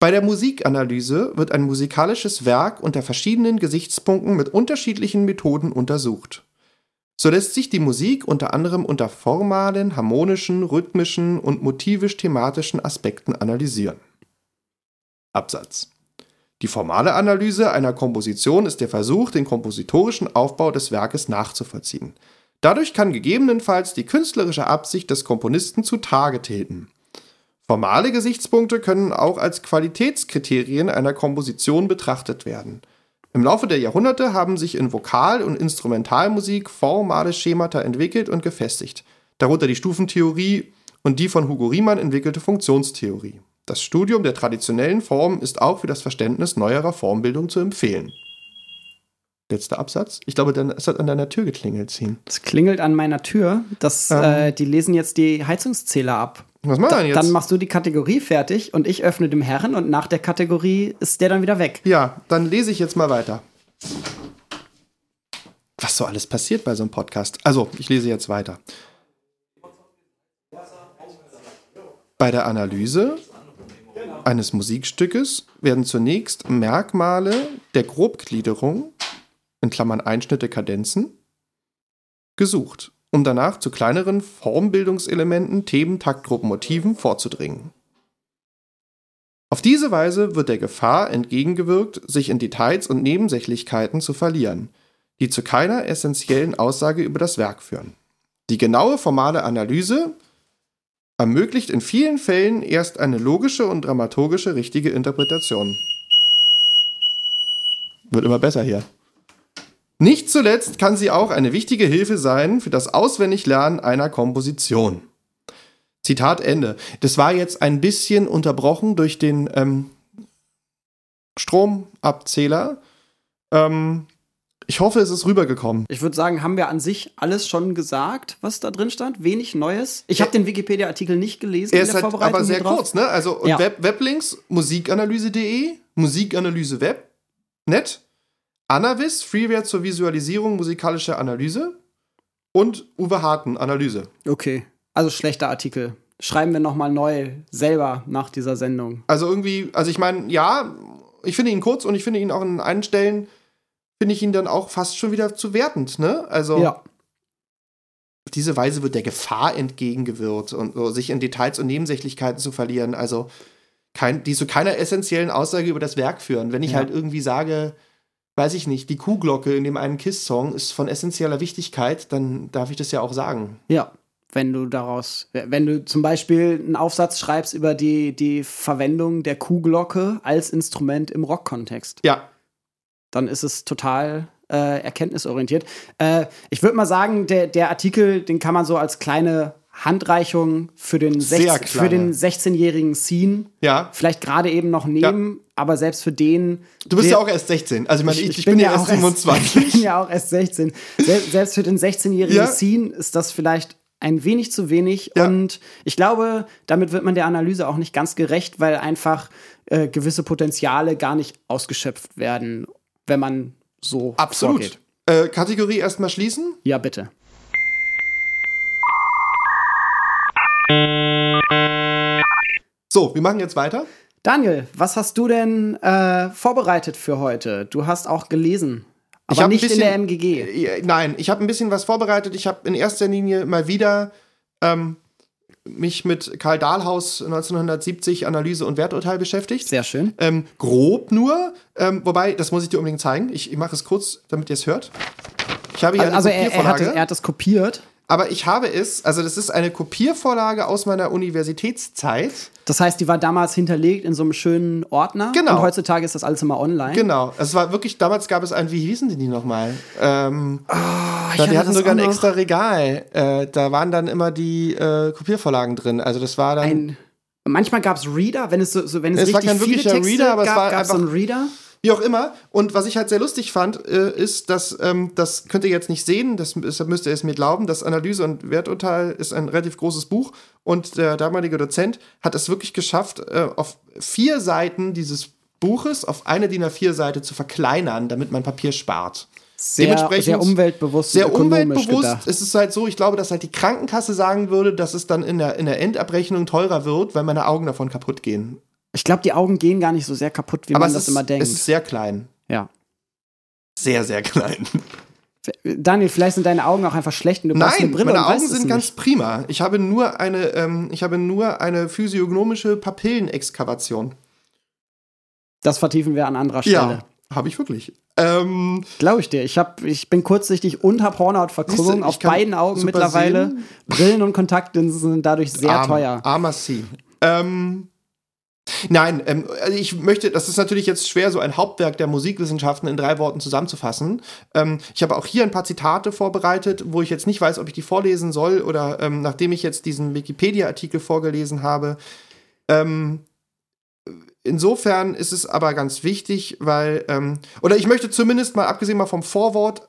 Bei der Musikanalyse wird ein musikalisches Werk unter verschiedenen Gesichtspunkten mit unterschiedlichen Methoden untersucht. So lässt sich die Musik unter anderem unter formalen, harmonischen, rhythmischen und motivisch-thematischen Aspekten analysieren. Absatz. Die formale Analyse einer Komposition ist der Versuch, den kompositorischen Aufbau des Werkes nachzuvollziehen. Dadurch kann gegebenenfalls die künstlerische Absicht des Komponisten zutage treten. Formale Gesichtspunkte können auch als Qualitätskriterien einer Komposition betrachtet werden. Im Laufe der Jahrhunderte haben sich in Vokal- und Instrumentalmusik formale Schemata entwickelt und gefestigt, darunter die Stufentheorie und die von Hugo Riemann entwickelte Funktionstheorie. Das Studium der traditionellen Formen ist auch für das Verständnis neuerer Formbildung zu empfehlen. Letzter Absatz. Ich glaube, dann, es hat an deiner Tür geklingelt, Zin. Es klingelt an meiner Tür. Das, Ähm. äh, die lesen jetzt die Heizungszähler ab. Was machen wir denn jetzt? Dann machst du die Kategorie fertig und ich öffne dem Herren und nach der Kategorie ist der dann wieder weg. Ja, dann lese ich jetzt mal weiter. Was so alles passiert bei so einem Podcast. Also, ich lese jetzt weiter. Bei der Analyse eines Musikstückes werden zunächst Merkmale der Grobgliederung, in Klammern Einschnitte, Kadenzen, gesucht, um danach zu kleineren Formbildungselementen, Themen, Taktgruppen, Motiven vorzudringen. Auf diese Weise wird der Gefahr entgegengewirkt, sich in Details und Nebensächlichkeiten zu verlieren, die zu keiner essentiellen Aussage über das Werk führen. Die genaue formale Analyse ermöglicht in vielen Fällen erst eine logische und dramaturgische richtige Interpretation. Wird immer besser hier. Nicht zuletzt kann sie auch eine wichtige Hilfe sein für das Auswendiglernen einer Komposition. Zitat Ende. Das war jetzt ein bisschen unterbrochen durch den ähm, Stromabzähler. Ähm, ich hoffe, es ist rübergekommen. Ich würde sagen, haben wir an sich alles schon gesagt, was da drin stand? Wenig Neues. Ich habe den Wikipedia-Artikel nicht gelesen Er in ist halt aber sehr kurz, ne? Also Ja. Web, Weblinks, musikanalyse.de, Musikanalyse Web, net, Anavis, Freeware zur Visualisierung musikalischer Analyse und Uwe Harten, Analyse. Okay, also schlechter Artikel. Schreiben wir nochmal neu selber nach dieser Sendung. Also irgendwie, also ich meine, ja, ich finde ihn kurz und ich finde ihn auch in einen Stellen, finde ich ihn dann auch fast schon wieder zu wertend, ne? Also Ja. auf diese Weise wird der Gefahr entgegengewirkt und so, sich in Details und Nebensächlichkeiten zu verlieren, also kein, die zu keiner essentiellen Aussage über das Werk führen. Wenn ich Ja. halt irgendwie sage, weiß ich nicht, die Kuhglocke in dem einen Kiss-Song ist von essentieller Wichtigkeit, dann darf ich das ja auch sagen. Ja. Wenn du daraus, wenn du zum Beispiel einen Aufsatz schreibst über die, die Verwendung der Kuhglocke als Instrument im Rockkontext, Ja, dann ist es total äh, erkenntnisorientiert. Äh, ich würde mal sagen, der, der Artikel, den kann man so als kleine Handreichung für den, Sehr 16 kleine. für den 16-jährigen Scene ja. vielleicht gerade eben noch nehmen, aber selbst für den. Du bist der- ja auch erst 16. Also ich meine, ich, ich, bin, ja erst auch 27. [LAUGHS] ich bin ja auch erst 16. Sel selbst für den 16-jährigen Ja. Scene ist das vielleicht ein wenig zu wenig. Ja. Und ich glaube, damit wird man der Analyse auch nicht ganz gerecht, weil einfach äh, gewisse Potenziale gar nicht ausgeschöpft werden, wenn man so Absolut. Äh, Kategorie erstmal schließen. Ja, bitte. So, wir machen jetzt weiter. Daniel, was hast du denn äh, vorbereitet für heute? Du hast auch gelesen, Ich aber nicht in bisschen- der MGG. Nein, ich habe ein bisschen was vorbereitet. Ich habe in erster Linie mal wieder ähm, mich mit Karl Dahlhaus 1970 Analyse und Werturteil beschäftigt. Sehr schön. Ähm, grob nur, ähm, wobei, das muss ich dir unbedingt zeigen. Ich, ich mache es kurz, damit ihr es hört. Ich habe hier eine Also er, er, hat er hat es kopiert. Aber ich habe es, also das ist eine Kopiervorlage aus meiner Universitätszeit. Das heißt, die war damals hinterlegt in so einem schönen Ordner. Genau. Und heutzutage ist das alles immer online. Genau, es war wirklich, damals gab es einen, wie hießen die nochmal? Ähm, ich Ja, die hatte hatten sogar ein extra Regal. Äh, da waren dann immer die äh, Kopiervorlagen drin. Also das war dann. Ein, manchmal gab es Reader, wenn es so, so wenn es Es war richtig kein viele wirklicher Texte Reader, aber es gab, war gab es so einen einfach- Reader. Wie auch immer. Und was ich halt sehr lustig fand, äh, ist, dass ähm, das könnt ihr jetzt nicht sehen, das, deshalb müsst ihr es mir glauben. Das Analyse und Werturteil ist ein relativ großes Buch und der damalige Dozent hat es wirklich geschafft, äh, auf vier Seiten dieses Buches auf eine DIN A4-Seite zu verkleinern, damit man Papier spart. Sehr, sehr umweltbewusst, sehr umweltbewusst. gedacht. Es ist halt so, ich glaube, dass halt die Krankenkasse sagen würde, dass es dann in der, in der Endabrechnung teurer wird, weil meine Augen davon kaputt gehen. Ich glaube, die Augen gehen gar nicht so sehr kaputt, wie Aber man das ist, immer denkt. es ist sehr klein. ja. Sehr, sehr klein. [LAUGHS] Daniel, vielleicht sind deine Augen auch einfach schlecht und du brauchst eine Nein, Brille meine Augen sind nicht. ganz prima. Ich habe nur eine, ähm, ich habe nur eine physiognomische Papillenexkavation. Das vertiefen wir an anderer Stelle. Ja, habe ich wirklich. Ähm, Glaube ich dir. Ich, hab, ich bin kurzsichtig und habe Hornhautverkrümmung auf beiden Augen mittlerweile. sehen. Brillen und Kontaktlinsen sind dadurch sehr arm, teuer. Armer C. Ähm, nein, ähm, also ich möchte, das ist natürlich jetzt schwer, so ein Hauptwerk der Musikwissenschaften in drei Worten zusammenzufassen. Ähm, ich habe auch hier ein paar Zitate vorbereitet, wo ich jetzt nicht weiß, ob ich die vorlesen soll oder ähm, nachdem ich jetzt diesen Wikipedia-Artikel vorgelesen habe. Ähm, insofern ist es aber ganz wichtig, weil, ähm, oder ich möchte zumindest mal, abgesehen mal vom Vorwort,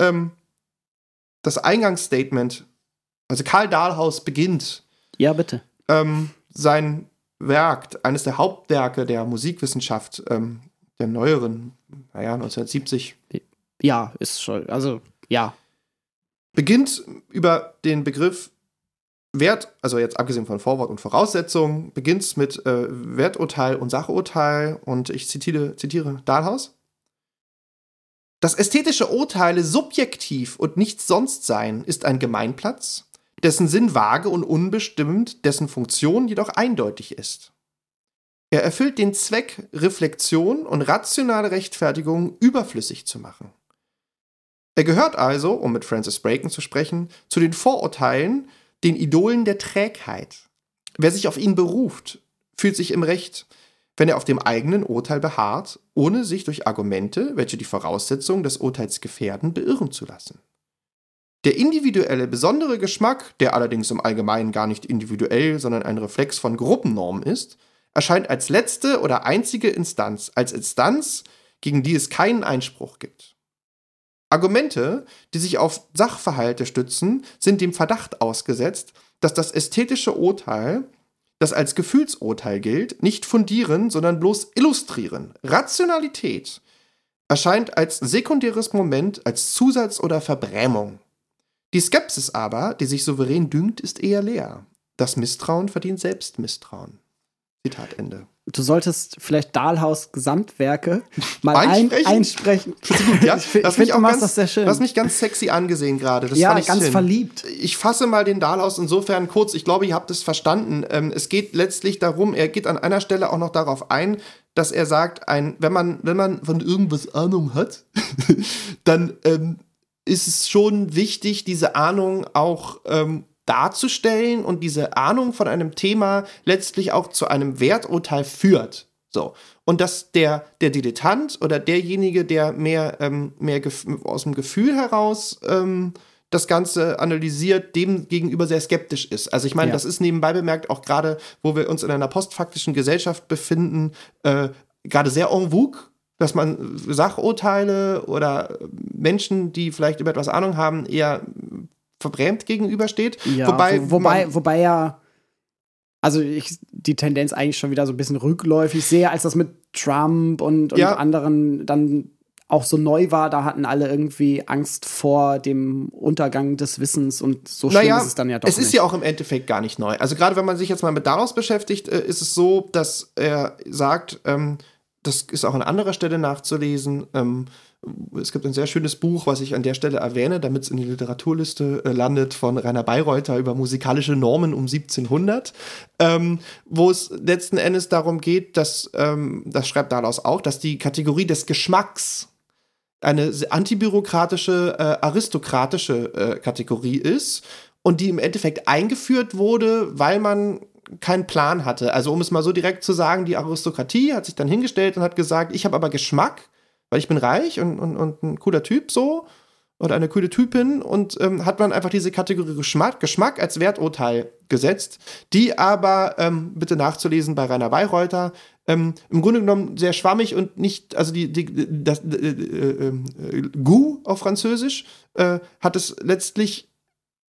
ähm, das Eingangsstatement, also Karl Dahlhaus beginnt Ja, bitte. sein Werk, eines der Hauptwerke der Musikwissenschaft, ähm, der neueren, naja, 1970, Ja, ist schon. Also, ja. beginnt über den Begriff Wert, also jetzt abgesehen von Vorwort und Voraussetzung, beginnt es mit äh, Werturteil und Sachurteil und ich zitiere, zitiere Dahlhaus. Das ästhetische Urteile subjektiv und nichts sonst sein ist ein Gemeinplatz, dessen Sinn vage und unbestimmt, dessen Funktion jedoch eindeutig ist. Er erfüllt den Zweck, Reflexion und rationale Rechtfertigung überflüssig zu machen. Er gehört also, um mit Francis Bacon zu sprechen, zu den Vorurteilen, den Idolen der Trägheit. Wer sich auf ihn beruft, fühlt sich im Recht, wenn er auf dem eigenen Urteil beharrt, ohne sich durch Argumente, welche die Voraussetzungen des Urteils gefährden, beirren zu lassen. Der individuelle, besondere Geschmack, der allerdings im Allgemeinen gar nicht individuell, sondern ein Reflex von Gruppennormen ist, erscheint als letzte oder einzige Instanz, als Instanz, gegen die es keinen Einspruch gibt. Argumente, die sich auf Sachverhalte stützen, sind dem Verdacht ausgesetzt, dass das ästhetische Urteil, das als Gefühlsurteil gilt, nicht fundieren, sondern bloß illustrieren. Rationalität erscheint als sekundäres Moment, als Zusatz oder Verbrämung. Die Skepsis aber, die sich souverän dünkt, ist eher leer. Das Misstrauen verdient selbst Misstrauen. Zitat Ende. Du solltest vielleicht Dahlhaus Gesamtwerke mal einsprechen. Ein, einsprechen. ja, [LAUGHS] ich, ich finde, du machst das sehr schön. Du hast mich ganz sexy angesehen gerade. Ja, ganz schön. verliebt. Ich fasse mal den Dahlhaus insofern kurz. Ich glaube, ihr habt es verstanden. Ähm, es geht letztlich darum, er geht an einer Stelle auch noch darauf ein, dass er sagt, ein, wenn man, wenn man von irgendwas Ahnung hat, [LAUGHS] dann ähm, ist es schon wichtig, diese Ahnung auch ähm, darzustellen und diese Ahnung von einem Thema letztlich auch zu einem Werturteil führt. So. Und dass der, der Dilettant oder derjenige, der mehr, ähm, mehr aus dem Gefühl heraus ähm, das Ganze analysiert, dem gegenüber sehr skeptisch ist. Also ich meine, ja. das ist nebenbei bemerkt auch gerade, wo wir uns in einer postfaktischen Gesellschaft befinden, äh, gerade sehr en vogue, dass man Sachurteile oder Menschen, die vielleicht über etwas Ahnung haben, eher verbrämt gegenübersteht. Ja, wobei, wo, wobei, wobei ja, also ich die Tendenz eigentlich schon wieder so ein bisschen rückläufig sehe, als das mit Trump und, und ja. anderen dann auch so neu war, da hatten alle irgendwie Angst vor dem Untergang des Wissens und so schlimm naja, ist es dann ja doch. Es ist ja auch im Endeffekt gar nicht neu. Also gerade wenn man sich jetzt mal mit Danos beschäftigt, äh, ist es so, dass er sagt, ähm, das ist auch an anderer Stelle nachzulesen, ähm, es gibt ein sehr schönes Buch, was ich an der Stelle erwähne, damit es in die Literaturliste äh, landet, von Rainer Bayreuther über musikalische Normen um 1700, ähm, wo es letzten Endes darum geht, dass, ähm, das schreibt Dalaus auch, dass die Kategorie des Geschmacks eine antibürokratische, äh, aristokratische äh, Kategorie ist und die im Endeffekt eingeführt wurde, weil man keinen Plan hatte. Also um es mal so direkt zu sagen, die Aristokratie hat sich dann hingestellt und hat gesagt, ich habe aber Geschmack weil ich bin reich und, und, und ein cooler Typ so oder eine coole Typin und ähm, hat man einfach diese Kategorie Geschmack, Geschmack als Werturteil gesetzt, die aber, ähm, bitte nachzulesen bei Rainer Bayreuther, ähm, im Grunde genommen sehr schwammig und nicht, also die, die das äh, äh, äh, Goût auf Französisch äh, hat es letztlich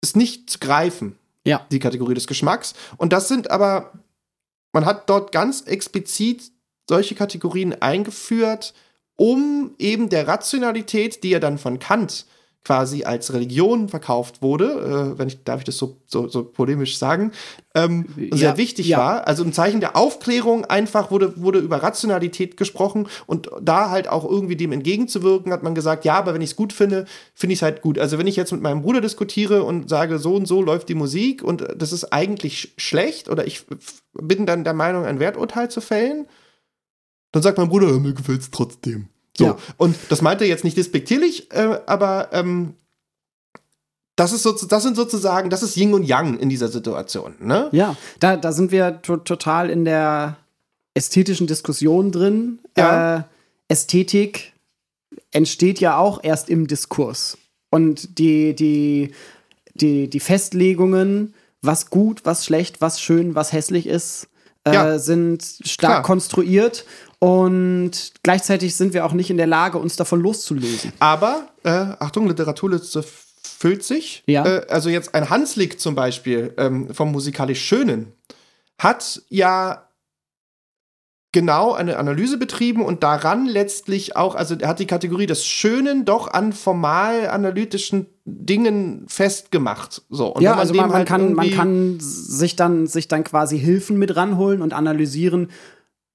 ist nicht zu greifen, ja. die Kategorie des Geschmacks. Und das sind aber, man hat dort ganz explizit solche Kategorien eingeführt, um eben der Rationalität, die ja dann von Kant quasi als Religion verkauft wurde, äh, wenn ich, darf ich das so, so, so polemisch sagen, ähm, ja, sehr wichtig ja. war. Also im Zeichen der Aufklärung einfach wurde, wurde über Rationalität gesprochen und da halt auch irgendwie dem entgegenzuwirken, hat man gesagt, ja, aber wenn ich es gut finde, finde ich es halt gut. Also wenn ich jetzt mit meinem Bruder diskutiere und sage, so und so läuft die Musik und das ist eigentlich schlecht oder ich bin dann der Meinung, ein Werturteil zu fällen, dann sagt mein Bruder, mir gefällt es trotzdem. So. Ja. Und das meint er jetzt nicht despektierlich, äh, aber ähm, das, ist so, das sind sozusagen, das ist Yin und Yang in dieser Situation. Ne? Ja, da, da sind wir to total in der ästhetischen Diskussion drin. Ja. Äh, Ästhetik entsteht ja auch erst im Diskurs. Und die, die, die, die Festlegungen, was gut, was schlecht, was schön, was hässlich ist, äh, ja. sind stark Klar. konstruiert und gleichzeitig sind wir auch nicht in der Lage, uns davon loszulösen. Aber, äh, Achtung, Literaturliste füllt sich. Ja. Äh, also jetzt ein Hanslick zum Beispiel ähm, vom musikalisch Schönen hat ja genau eine Analyse betrieben und daran letztlich auch, also er hat die Kategorie des Schönen doch an formal analytischen Dingen festgemacht. So, ja, man also man, man halt kann, man kann sich dann, sich dann quasi Hilfen mit ranholen und analysieren,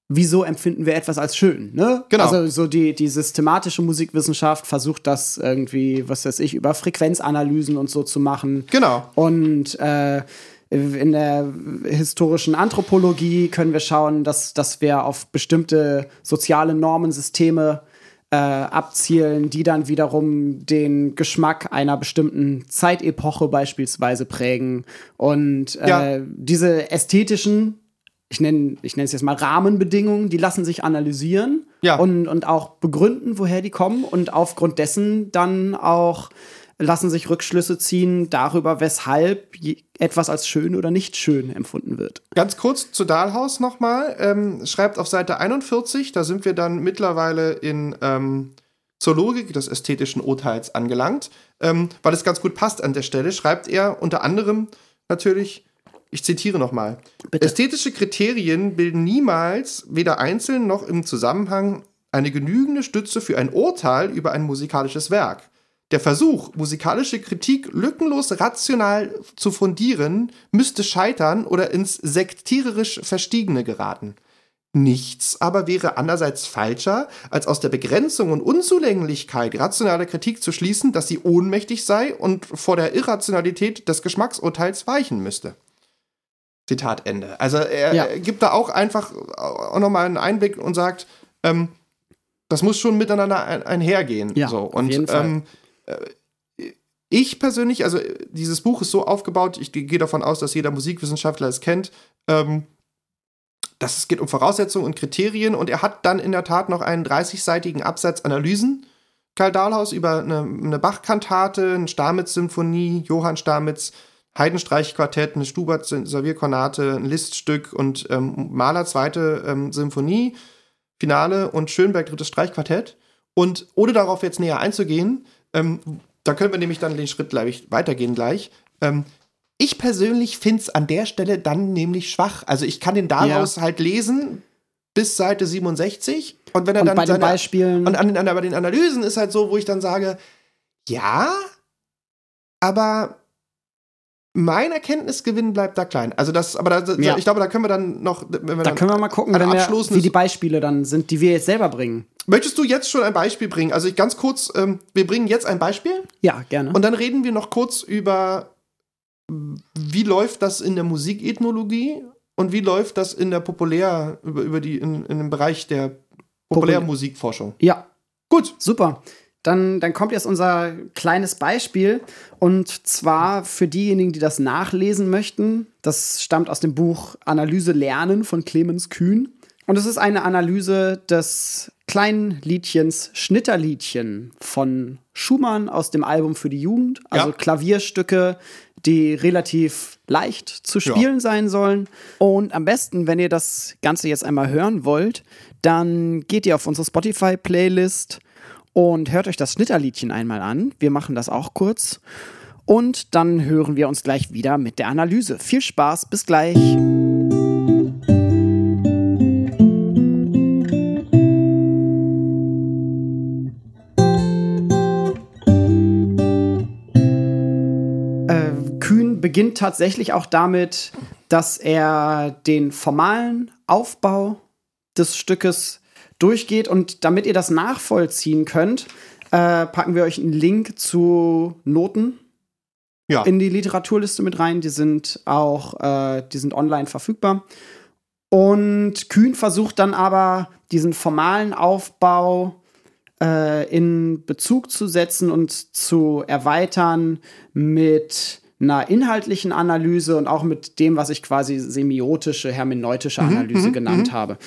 wieso empfinden wir etwas als schön, ne? Genau. Also so die, die systematische Musikwissenschaft versucht das irgendwie, was weiß ich, über Frequenzanalysen und so zu machen. Genau. Und äh, in der historischen Anthropologie können wir schauen, dass, dass wir auf bestimmte soziale Normensysteme äh, abzielen, die dann wiederum den Geschmack einer bestimmten Zeitepoche beispielsweise prägen. Und äh, Ja. diese ästhetischen, ich nenne ich nenne es jetzt mal Rahmenbedingungen, die lassen sich analysieren Ja. und, und auch begründen, woher die kommen und aufgrund dessen dann auch lassen sich Rückschlüsse ziehen darüber, weshalb etwas als schön oder nicht schön empfunden wird. Ganz kurz zu Dahlhaus nochmal. Ähm, schreibt auf Seite 41, da sind wir dann mittlerweile in ähm, zur Logik des ästhetischen Urteils angelangt, ähm, weil es ganz gut passt an der Stelle, schreibt er unter anderem natürlich, ich zitiere nochmal, ästhetische Kriterien bilden niemals, weder einzeln noch im Zusammenhang, eine genügende Stütze für ein Urteil über ein musikalisches Werk. Der Versuch, musikalische Kritik lückenlos rational zu fundieren, müsste scheitern oder ins sektiererisch Verstiegene geraten. Nichts aber wäre andererseits falscher, als aus der Begrenzung und Unzulänglichkeit rationaler Kritik zu schließen, dass sie ohnmächtig sei und vor der Irrationalität des Geschmacksurteils weichen müsste. Zitat Ende. Also er, Ja. er gibt da auch einfach auch nochmal einen Einblick und sagt, ähm, das muss schon miteinander ein, einhergehen. Ja, so. auf Und jeden Fall. Ähm, äh, ich persönlich, also äh, dieses Buch ist so aufgebaut, ich gehe davon aus, dass jeder Musikwissenschaftler es kennt, ähm, dass es geht um Voraussetzungen und Kriterien und er hat dann in der Tat noch einen 30-seitigen Absatz Analysen. Karl Dahlhaus über eine, eine Bach-Kantate, eine Stamitz-Symphonie, Johann Stamitz, Heidenstreichquartett, eine Stubert-Servierkonate, ein Liststück und ähm, Mahler zweite ähm, Symphonie, Finale und Schönberg drittes Streichquartett. Und ohne darauf jetzt näher einzugehen, ähm, da können wir nämlich dann den Schritt gleich weitergehen gleich. Ähm, ich persönlich finde es an der Stelle dann nämlich schwach. Also ich kann den daraus halt lesen bis Seite 67 und wenn er Und dann bei den seine- Beispielen- und an den, an, bei den Analysen ist halt so, wo ich dann sage, ja, aber mein Erkenntnisgewinn bleibt da klein. Also das, aber da, Ja. ich glaube, da können wir dann noch, wenn wir Da dann können wir mal gucken, ein wenn wir, wie die Beispiele dann sind, die wir jetzt selber bringen. Möchtest du jetzt schon ein Beispiel bringen? Also ich ganz kurz, ähm, wir bringen jetzt ein Beispiel Ja, gerne. und dann reden wir noch kurz über, wie läuft das in der Musikethnologie und wie läuft das in der Populär, über, über die, in, in dem Bereich der Populärmusikforschung. ja, Gut. Super. Dann, dann kommt jetzt unser kleines Beispiel. Und zwar für diejenigen, die das nachlesen möchten. Das stammt aus dem Buch Analyse Lernen von Clemens Kühn. Und es ist eine Analyse des kleinen Liedchens Schnitterliedchen von Schumann aus dem Album für die Jugend. Also Ja. Klavierstücke, die relativ leicht zu Ja. spielen sein sollen. Und am besten, wenn ihr das Ganze jetzt einmal hören wollt, dann geht ihr auf unsere Spotify-Playlist und hört euch das Schnitterliedchen einmal an. Wir machen das auch kurz. Und dann hören wir uns gleich wieder mit der Analyse. Viel Spaß, bis gleich. Äh, Kühn beginnt tatsächlich auch damit, dass er den formalen Aufbau des Stückes durchgeht und damit ihr das nachvollziehen könnt, äh, packen wir euch einen Link zu Noten Ja. in die Literaturliste mit rein. Die sind auch, äh, die sind online verfügbar. Und Kühn versucht dann aber diesen formalen Aufbau äh, in Bezug zu setzen und zu erweitern mit einer inhaltlichen Analyse und auch mit dem, was ich quasi semiotische, hermeneutische Analyse genannt habe.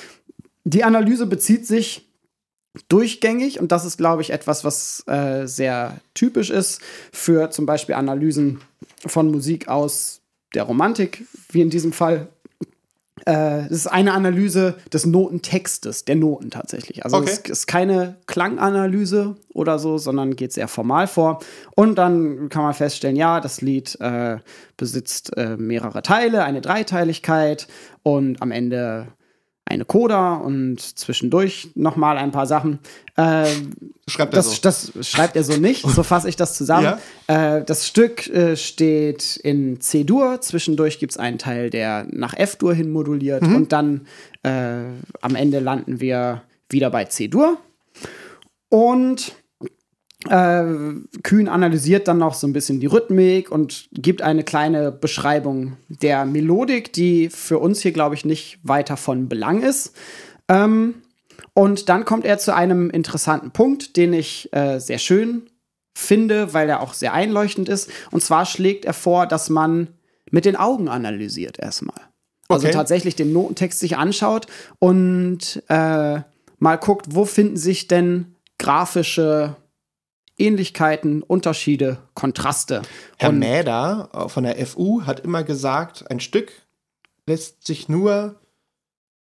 Die Analyse bezieht sich durchgängig und das ist, glaube ich, etwas, was äh, sehr typisch ist für zum Beispiel Analysen von Musik aus der Romantik, wie in diesem Fall. Äh, es ist eine Analyse des Notentextes, der Noten tatsächlich. Also Okay. es ist keine Klanganalyse oder so, sondern geht sehr formal vor. Und dann kann man feststellen, ja, das Lied äh, besitzt äh, mehrere Teile, eine Dreiteiligkeit und am Ende eine Coda und zwischendurch nochmal ein paar Sachen. Äh, Schreibt er das, so. das schreibt er so nicht, so fasse ich das zusammen. Äh, das Stück äh, steht in C-Dur, zwischendurch gibt es einen Teil, der nach F-Dur hin moduliert Mhm. und dann äh, am Ende landen wir wieder bei C-Dur. Und äh, Kühn analysiert dann noch so ein bisschen die Rhythmik und gibt eine kleine Beschreibung der Melodik, die für uns hier, glaube ich, nicht weiter von Belang ist. Ähm, und dann kommt er zu einem interessanten Punkt, den ich äh, sehr schön finde, weil er auch sehr einleuchtend ist. Und zwar schlägt er vor, dass man mit den Augen analysiert erstmal. Also Okay. tatsächlich den Notentext sich anschaut und äh, mal guckt, wo finden sich denn grafische Ähnlichkeiten, Unterschiede, Kontraste. Herr Und Mäder von der FU hat immer gesagt, ein Stück lässt sich nur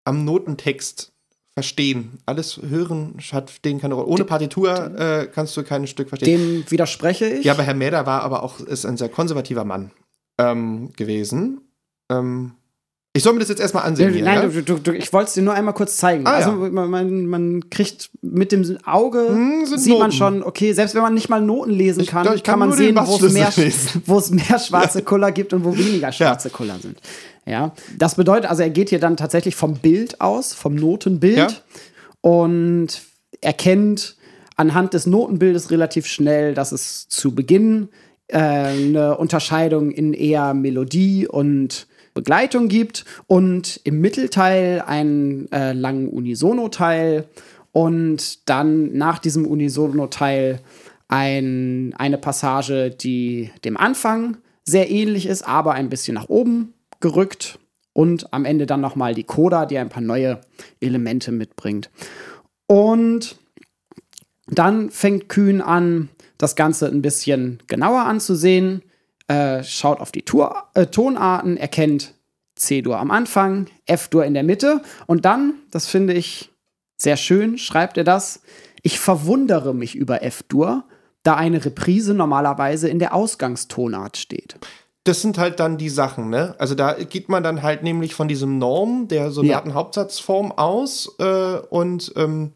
am Notentext verstehen. Alles hören hat den keine Rolle. Ohne Partitur äh, kannst du kein Stück verstehen. dem widerspreche ich. Ja, aber Herr Mäder war aber auch ist ein sehr konservativer Mann ähm, gewesen. Ähm, ich soll mir das jetzt erstmal ansehen. hier, Nein, ja? du, du, ich wollte es dir nur einmal kurz zeigen. Ah, also ja. man, man, man kriegt mit dem Auge, Hm, sieht man Noten. schon, okay, selbst wenn man nicht mal Noten lesen Ich kann, glaub, ich kann kann man sehen, wo es mehr, [LAUGHS] mehr schwarze Kuller gibt und wo weniger schwarze Kuller sind. Ja, das bedeutet, also er geht hier dann tatsächlich vom Bild aus, vom Notenbild Ja. und erkennt anhand des Notenbildes relativ schnell, dass es zu Beginn äh, eine Unterscheidung in eher Melodie und Begleitung gibt und im Mittelteil einen äh, langen Unisono-Teil und dann nach diesem Unisono-Teil ein, eine Passage, die dem Anfang sehr ähnlich ist, aber ein bisschen nach oben gerückt und am Ende dann noch mal die Coda, die ein paar neue Elemente mitbringt. Und dann fängt Kühn an, das Ganze ein bisschen genauer anzusehen, äh, schaut auf die Tour, äh, Tonarten, erkennt C-Dur am Anfang, F-Dur in der Mitte und dann, das finde ich sehr schön, schreibt er das, ich verwundere mich über F-Dur, da eine Reprise normalerweise in der Ausgangstonart steht. das sind halt dann die Sachen, ne? Also da geht man dann halt nämlich von diesem Norm der Sonatenhauptsatzform aus äh, und ähm,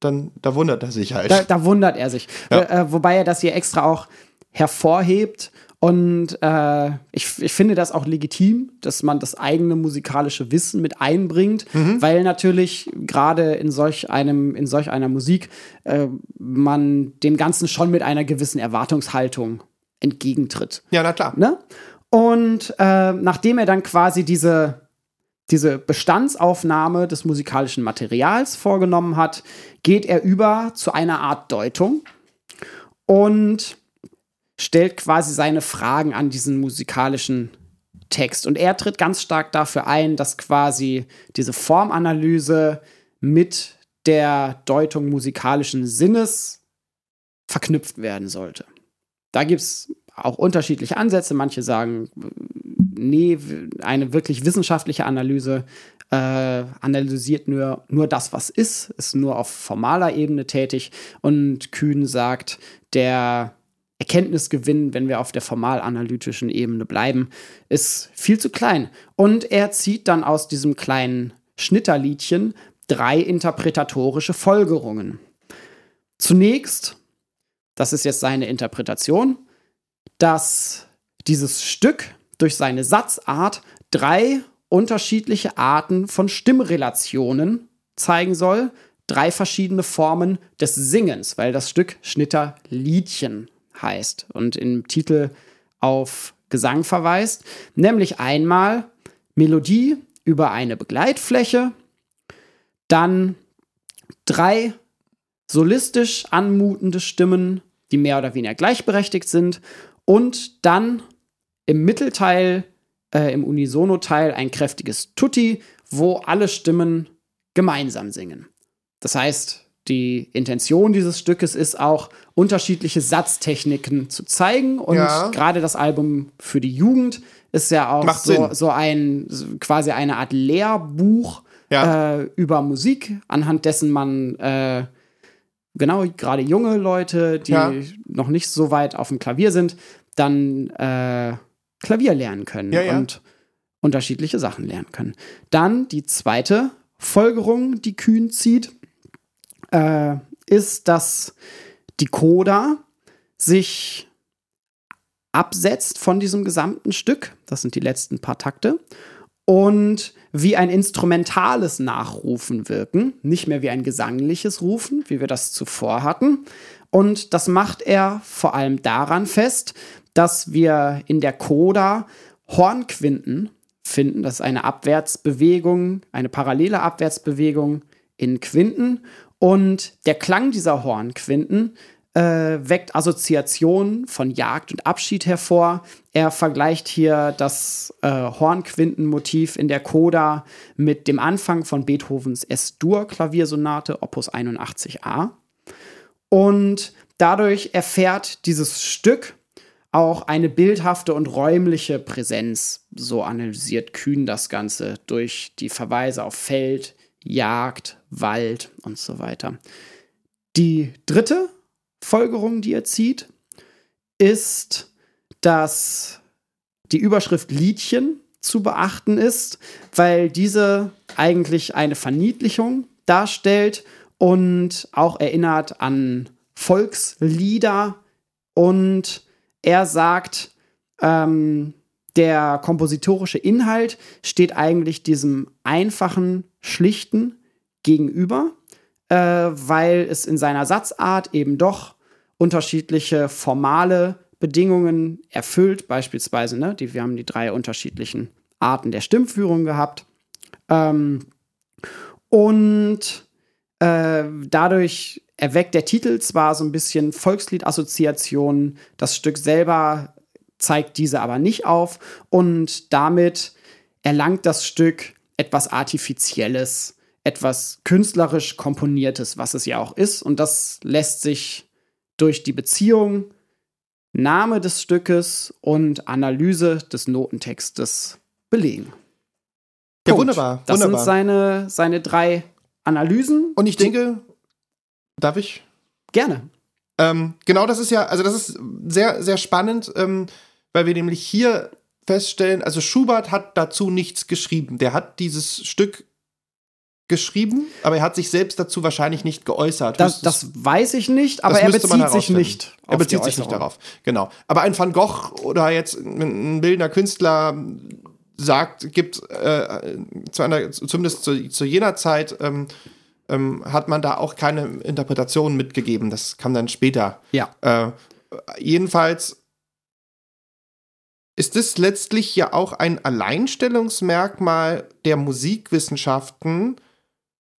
dann da wundert er sich halt. Da, da wundert er sich. Ja. Äh, wobei er das hier extra auch hervorhebt. Und äh, ich, ich finde das auch legitim, dass man das eigene musikalische Wissen mit einbringt, weil natürlich gerade in solch einem, in solch einer Musik äh, man dem Ganzen schon mit einer gewissen Erwartungshaltung entgegentritt. ja, na klar. Ne? Und äh, nachdem er dann quasi diese, diese Bestandsaufnahme des musikalischen Materials vorgenommen hat, geht er über zu einer Art Deutung und stellt quasi seine Fragen an diesen musikalischen Text. Und er tritt ganz stark dafür ein, dass quasi diese Formanalyse mit der Deutung musikalischen Sinnes verknüpft werden sollte. Da gibt es auch unterschiedliche Ansätze. Manche sagen, nee, eine wirklich wissenschaftliche Analyse äh, analysiert nur, nur das, was ist, ist nur auf formaler Ebene tätig. Und Kühn sagt, der Erkenntnisgewinn, wenn wir auf der formal-analytischen Ebene bleiben, ist viel zu klein. Und er zieht dann aus diesem kleinen Schnitterliedchen drei interpretatorische Folgerungen. Zunächst, das ist jetzt seine Interpretation, dass dieses Stück durch seine Satzart drei unterschiedliche Arten von Stimmrelationen zeigen soll, drei verschiedene Formen des Singens, weil das Stück Schnitterliedchen heißt und im Titel auf Gesang verweist, nämlich einmal Melodie über eine Begleitfläche, dann drei solistisch anmutende Stimmen, die mehr oder weniger gleichberechtigt sind und dann im Mittelteil, äh, im Unisono-Teil ein kräftiges Tutti, wo alle Stimmen gemeinsam singen. Das heißt, die Intention dieses Stückes ist auch, unterschiedliche Satztechniken zu zeigen. Und Ja. gerade das Album für die Jugend ist ja auch Macht so, Sinn. so ein quasi eine Art Lehrbuch Ja. äh, über Musik, anhand dessen man äh, genau gerade junge Leute, die Ja. noch nicht so weit auf dem Klavier sind, dann äh, Klavier lernen können und unterschiedliche Sachen lernen können. Dann die zweite Folgerung, die Kühn zieht, äh, ist, dass die Coda sich absetzt von diesem gesamten Stück. Das sind die letzten paar Takte. Und wie ein instrumentales Nachrufen wirken, nicht mehr wie ein gesangliches Rufen, wie wir das zuvor hatten. Und das macht er vor allem daran fest, dass wir in der Coda Hornquinten finden. Das ist eine Abwärtsbewegung, eine parallele Abwärtsbewegung in Quinten. Und der Klang dieser Hornquinten äh, weckt Assoziationen von Jagd und Abschied hervor. Er vergleicht hier das äh, Hornquintenmotiv in der Coda mit dem Anfang von Beethovens S-Dur-Klaviersonate Opus 81a. Und dadurch erfährt dieses Stück auch eine bildhafte und räumliche Präsenz. So analysiert Kühn das Ganze durch die Verweise auf Feld, Jagd, Wald und so weiter. Die dritte Folgerung, die er zieht, ist, dass die Überschrift Liedchen zu beachten ist, weil diese eigentlich eine Verniedlichung darstellt und auch erinnert an Volkslieder und er sagt, ähm, der kompositorische Inhalt steht eigentlich diesem einfachen, schlichten gegenüber, äh, weil es in seiner Satzart eben doch unterschiedliche formale Bedingungen erfüllt, beispielsweise, ne, die, wir haben die drei unterschiedlichen Arten der Stimmführung gehabt. Ähm, und äh, dadurch erweckt der Titel zwar so ein bisschen Volksliedassoziationen, das Stück selber zeigt diese aber nicht auf und damit erlangt das Stück etwas Artifizielles, etwas künstlerisch Komponiertes, was es ja auch ist. Und das lässt sich durch die Beziehung Name des Stückes und Analyse des Notentextes belegen. Ja, wunderbar. Das wunderbar. sind seine, seine drei Analysen. Und ich denke, darf ich? Gerne. Ähm, genau, das ist ja, also das ist sehr, sehr spannend, ähm, weil wir nämlich hier feststellen, also Schubert hat dazu nichts geschrieben. Der hat dieses Stück geschrieben, aber er hat sich selbst dazu wahrscheinlich nicht geäußert. Das, das weiß ich nicht, aber er bezieht sich nicht. Er bezieht sich nicht darauf. Genau. Aber ein Van Gogh oder jetzt ein ein bildender Künstler sagt, gibt äh, zu einer, zumindest zu, zu jener Zeit ähm, ähm, hat man da auch keine Interpretation mitgegeben. Das kam dann später. Ja. Äh, jedenfalls ist es letztlich ja auch ein Alleinstellungsmerkmal der Musikwissenschaften,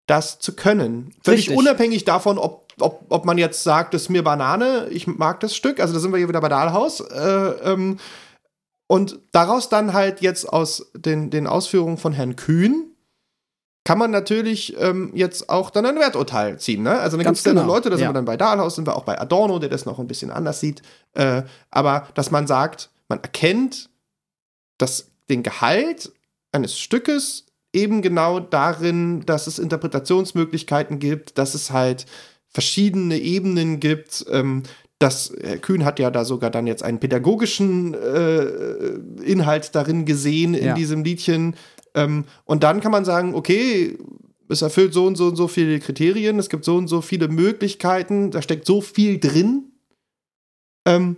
das zu können. Völlig Richtig. unabhängig davon, ob, ob, ob man jetzt sagt, das ist mir Banane, ich mag das Stück, also da sind wir hier wieder bei Dahlhaus. Äh, ähm, und daraus dann halt jetzt aus den, den Ausführungen von Herrn Kühn kann man natürlich ähm, jetzt auch dann ein Werturteil ziehen. Ne? Also dann gibt es dann genau, Leute, da sind ja. wir dann bei Dahlhaus, sind wir auch bei Adorno, der das noch ein bisschen anders sieht. Äh, aber dass man sagt, man erkennt dass den Gehalt eines Stückes eben genau darin, dass es Interpretationsmöglichkeiten gibt, dass es halt verschiedene Ebenen gibt. Ähm, das Herr Kühn hat ja da sogar dann jetzt einen pädagogischen äh, Inhalt darin gesehen in Ja. diesem Liedchen. Ähm, und dann kann man sagen, okay, es erfüllt so und so und so viele Kriterien, es gibt so und so viele Möglichkeiten, da steckt so viel drin. Ähm,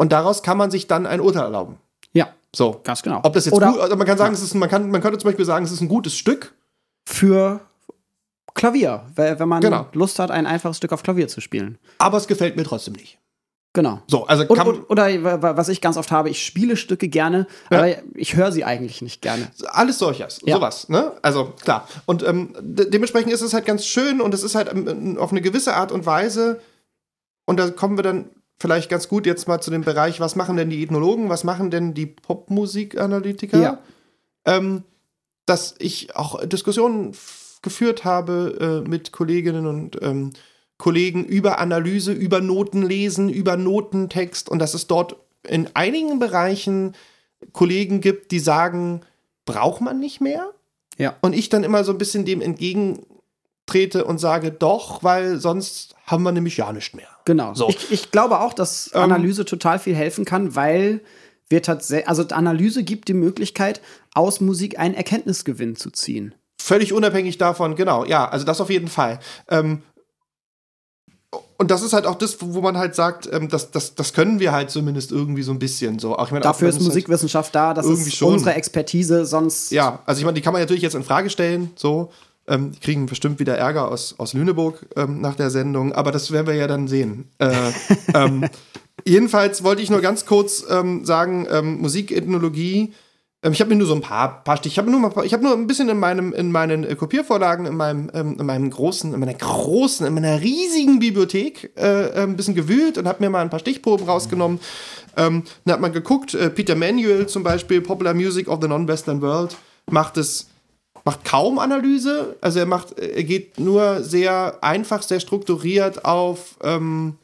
und daraus kann man sich dann ein Urteil erlauben. Ja, So. ganz genau. Ob das jetzt Oder gut, also man kann sagen, es ist, man, kann, man könnte zum Beispiel sagen, es ist ein gutes Stück. für Klavier, wenn man Genau. Lust hat, ein einfaches Stück auf Klavier zu spielen. aber es gefällt mir trotzdem nicht. Genau. So, also Und, kann, und, oder wa- was ich ganz oft habe, ich spiele Stücke gerne, Ja. aber ich höre sie eigentlich nicht gerne. alles solches, Ja. sowas, ne? Also klar. Und ähm, de dementsprechend ist es halt ganz schön und es ist halt ähm, auf eine gewisse Art und Weise. Und da kommen wir dann vielleicht ganz gut jetzt mal zu dem Bereich, was machen denn die Ethnologen, was machen denn die Popmusikanalytiker? Ja. Ähm, dass ich auch Diskussionen geführt habe äh, mit Kolleginnen und ähm, Kollegen über Analyse, über Notenlesen, über Notentext und dass es dort in einigen Bereichen Kollegen gibt, die sagen, braucht man nicht mehr? Ja. Und ich dann immer so ein bisschen dem entgegentrete und sage, doch, weil sonst haben wir nämlich ja nicht mehr. Genau. So. Ich, ich glaube auch, dass Ähm, Analyse total viel helfen kann, weil wir tatsächlich, also Analyse gibt die Möglichkeit, aus Musik einen Erkenntnisgewinn zu ziehen. völlig unabhängig davon, genau, ja, also das auf jeden Fall. Ähm, und das ist halt auch das, wo man halt sagt, ähm, das, das, das können wir halt zumindest irgendwie so ein bisschen so. Auch, ich meine, Dafür auch, ist halt- Musikwissenschaft da, das ist schon. unsere Expertise, sonst. Ja, also ich meine, die kann man natürlich jetzt in Frage stellen, so. Ähm, die kriegen bestimmt wieder Ärger aus, aus Lüneburg ähm, nach der Sendung, aber das werden wir ja dann sehen. Äh, [LAUGHS] ähm, jedenfalls wollte ich nur ganz kurz ähm, sagen, ähm, Musikethnologie, ähm, ich habe mir nur so ein paar, paar Stich, ich habe nur, mal ich habe nur ein bisschen in, meinem, in meinen äh, Kopiervorlagen, in meinem, in meinem großen, in meiner großen, in meiner riesigen Bibliothek äh, äh, ein bisschen gewühlt und habe mir mal ein paar Stichproben rausgenommen. Dann hat man geguckt, äh, Peter Manuel zum Beispiel, Popular Music of the Non-Western World, macht es macht kaum Analyse. Also er macht, er geht nur sehr einfach, sehr strukturiert auf. Ähm,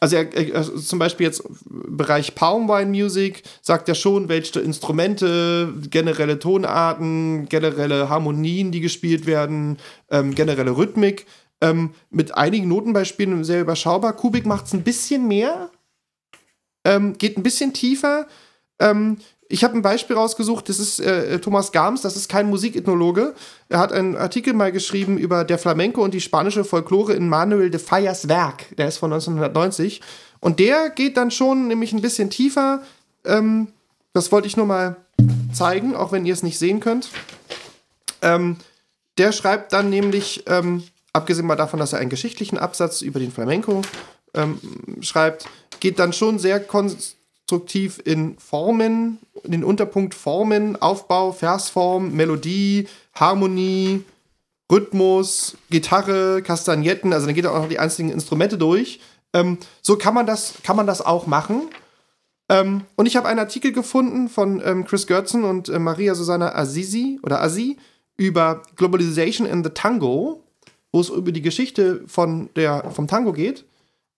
also er, er also zum Beispiel jetzt im Bereich Palmwine Music sagt er schon, welche Instrumente, generelle Tonarten, generelle Harmonien, die gespielt werden, ähm, generelle Rhythmik. Ähm, mit einigen Notenbeispielen sehr überschaubar. Kubik macht es ein bisschen mehr, ähm, geht ein bisschen tiefer. Ähm, ich habe ein Beispiel rausgesucht, das ist äh, Thomas Gams, das ist kein Musikethnologe. Er hat einen Artikel mal geschrieben über der Flamenco und die spanische Folklore in Manuel de Fallas Werk. Der ist von 1990. Und der geht dann schon nämlich ein bisschen tiefer. Ähm, das wollte ich nur mal zeigen, auch wenn ihr es nicht sehen könnt. Ähm, der schreibt dann nämlich, ähm, abgesehen mal davon, dass er einen geschichtlichen Absatz über den Flamenco ähm, schreibt, geht dann schon sehr konstruktiv in Formen, in den Unterpunkt Formen, Aufbau, Versform, Melodie, Harmonie, Rhythmus, Gitarre, Kastagnetten, also dann geht er auch noch die einzelnen Instrumente durch. Ähm, so kann man das, kann man das auch machen. Ähm, und ich habe einen Artikel gefunden von ähm, Chris Gertzen und äh, Maria Susanna Azizi oder Azi über Globalization in the Tango, wo es über die Geschichte von der, vom Tango geht.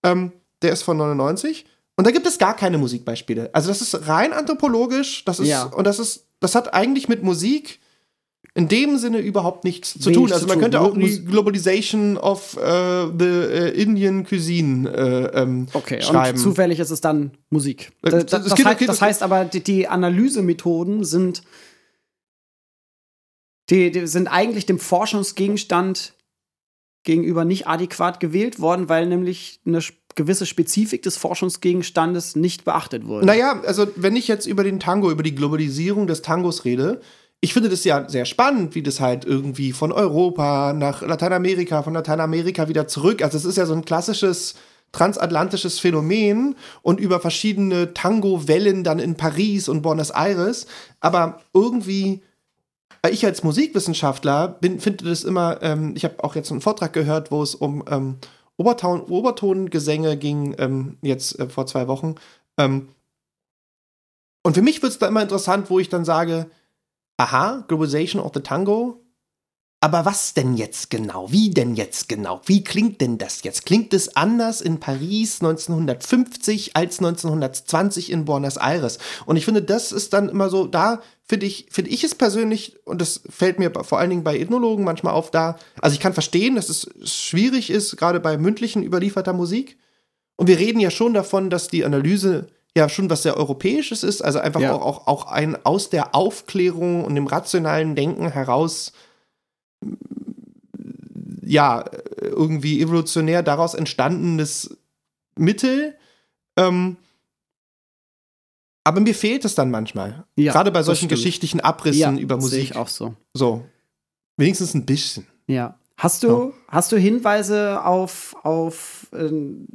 Ähm, der ist von 99. Und da gibt es gar keine Musikbeispiele. Also das ist rein anthropologisch, das ist, Ja. und das ist, das hat eigentlich mit Musik in dem Sinne überhaupt nichts zu tun. Also man könnte auch Mus- Globalization of äh, the äh, Indian Cuisine äh, ähm, Okay, schreiben. und zufällig ist es dann Musik. Das, das das, heißt, das heißt aber, die, die Analysemethoden sind, die, die sind eigentlich dem Forschungsgegenstand gegenüber nicht adäquat gewählt worden, weil nämlich eine gewisse Spezifik des Forschungsgegenstandes nicht beachtet wurde. Naja, also wenn ich jetzt über den Tango, über die Globalisierung des Tangos rede, ich finde das ja sehr spannend, wie das halt irgendwie von Europa nach Lateinamerika, von Lateinamerika wieder zurück. Also es ist ja so ein klassisches transatlantisches Phänomen und über verschiedene Tango-Wellen dann in Paris und Buenos Aires. Aber irgendwie, äh, ich als Musikwissenschaftler bin, finde das immer, ähm, ich habe auch jetzt einen Vortrag gehört, wo es um ähm, Oberton, Obertongesänge ging, ähm, jetzt äh, vor zwei Wochen. Ähm, und für mich wird es da immer interessant, wo ich dann sage, aha, Globalization of the Tango, aber was denn jetzt genau? Wie denn jetzt genau? Wie klingt denn das jetzt? Klingt es anders in Paris 1950 als 1920 in Buenos Aires? Und ich finde, das ist dann immer so, da finde ich, finde ich es persönlich, und das fällt mir vor allen Dingen bei Ethnologen manchmal auf, da, also ich kann verstehen, dass es schwierig ist, gerade bei mündlichen überlieferter Musik. Und wir reden ja schon davon, dass die Analyse ja schon was sehr Europäisches ist, also einfach Ja. auch, auch, auch ein aus der Aufklärung und dem rationalen Denken heraus ja, irgendwie evolutionär daraus entstandenes Mittel. Ähm, aber mir fehlt es dann manchmal. Ja, Gerade bei solchen geschichtlichen Abrissen ja, über Sehe Musik. ich auch so. So. Wenigstens ein bisschen. Ja. Hast du, hast du Hinweise auf, auf ähm,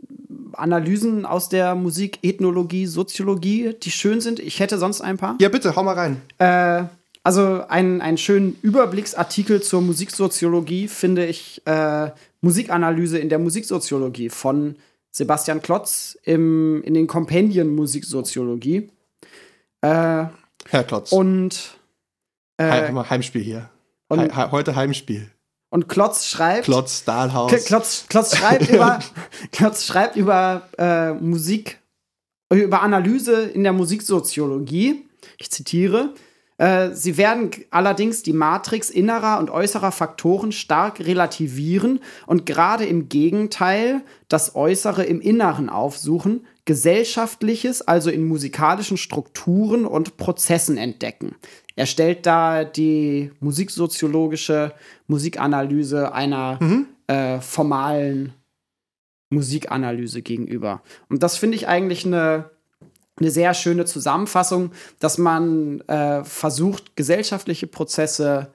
Analysen aus der Musik, Ethnologie, Soziologie, die schön sind? Ich hätte sonst ein paar. Ja, bitte, hau mal rein. Äh, also einen, einen schönen Überblicksartikel zur Musiksoziologie finde ich äh, Musikanalyse in der Musiksoziologie von Sebastian Klotz im, in den Kompendien Musiksoziologie. Äh, Herr Klotz. und, äh, Heimspiel hier. He he heute Heimspiel. und Klotz schreibt. Klotz, Dahlhaus. Kl- Klotz, Klotz schreibt über, [LAUGHS] Klotz schreibt über äh, Musik, über Analyse in der Musiksoziologie. Ich zitiere. Äh, sie werden allerdings die Matrix innerer und äußerer Faktoren stark relativieren und gerade im Gegenteil das Äußere im Inneren aufsuchen, Gesellschaftliches also in musikalischen Strukturen und Prozessen entdecken. Er stellt da die musiksoziologische Musikanalyse einer äh, formalen Musikanalyse gegenüber. Und das finde ich eigentlich eine, eine sehr schöne Zusammenfassung, dass man äh, versucht, gesellschaftliche Prozesse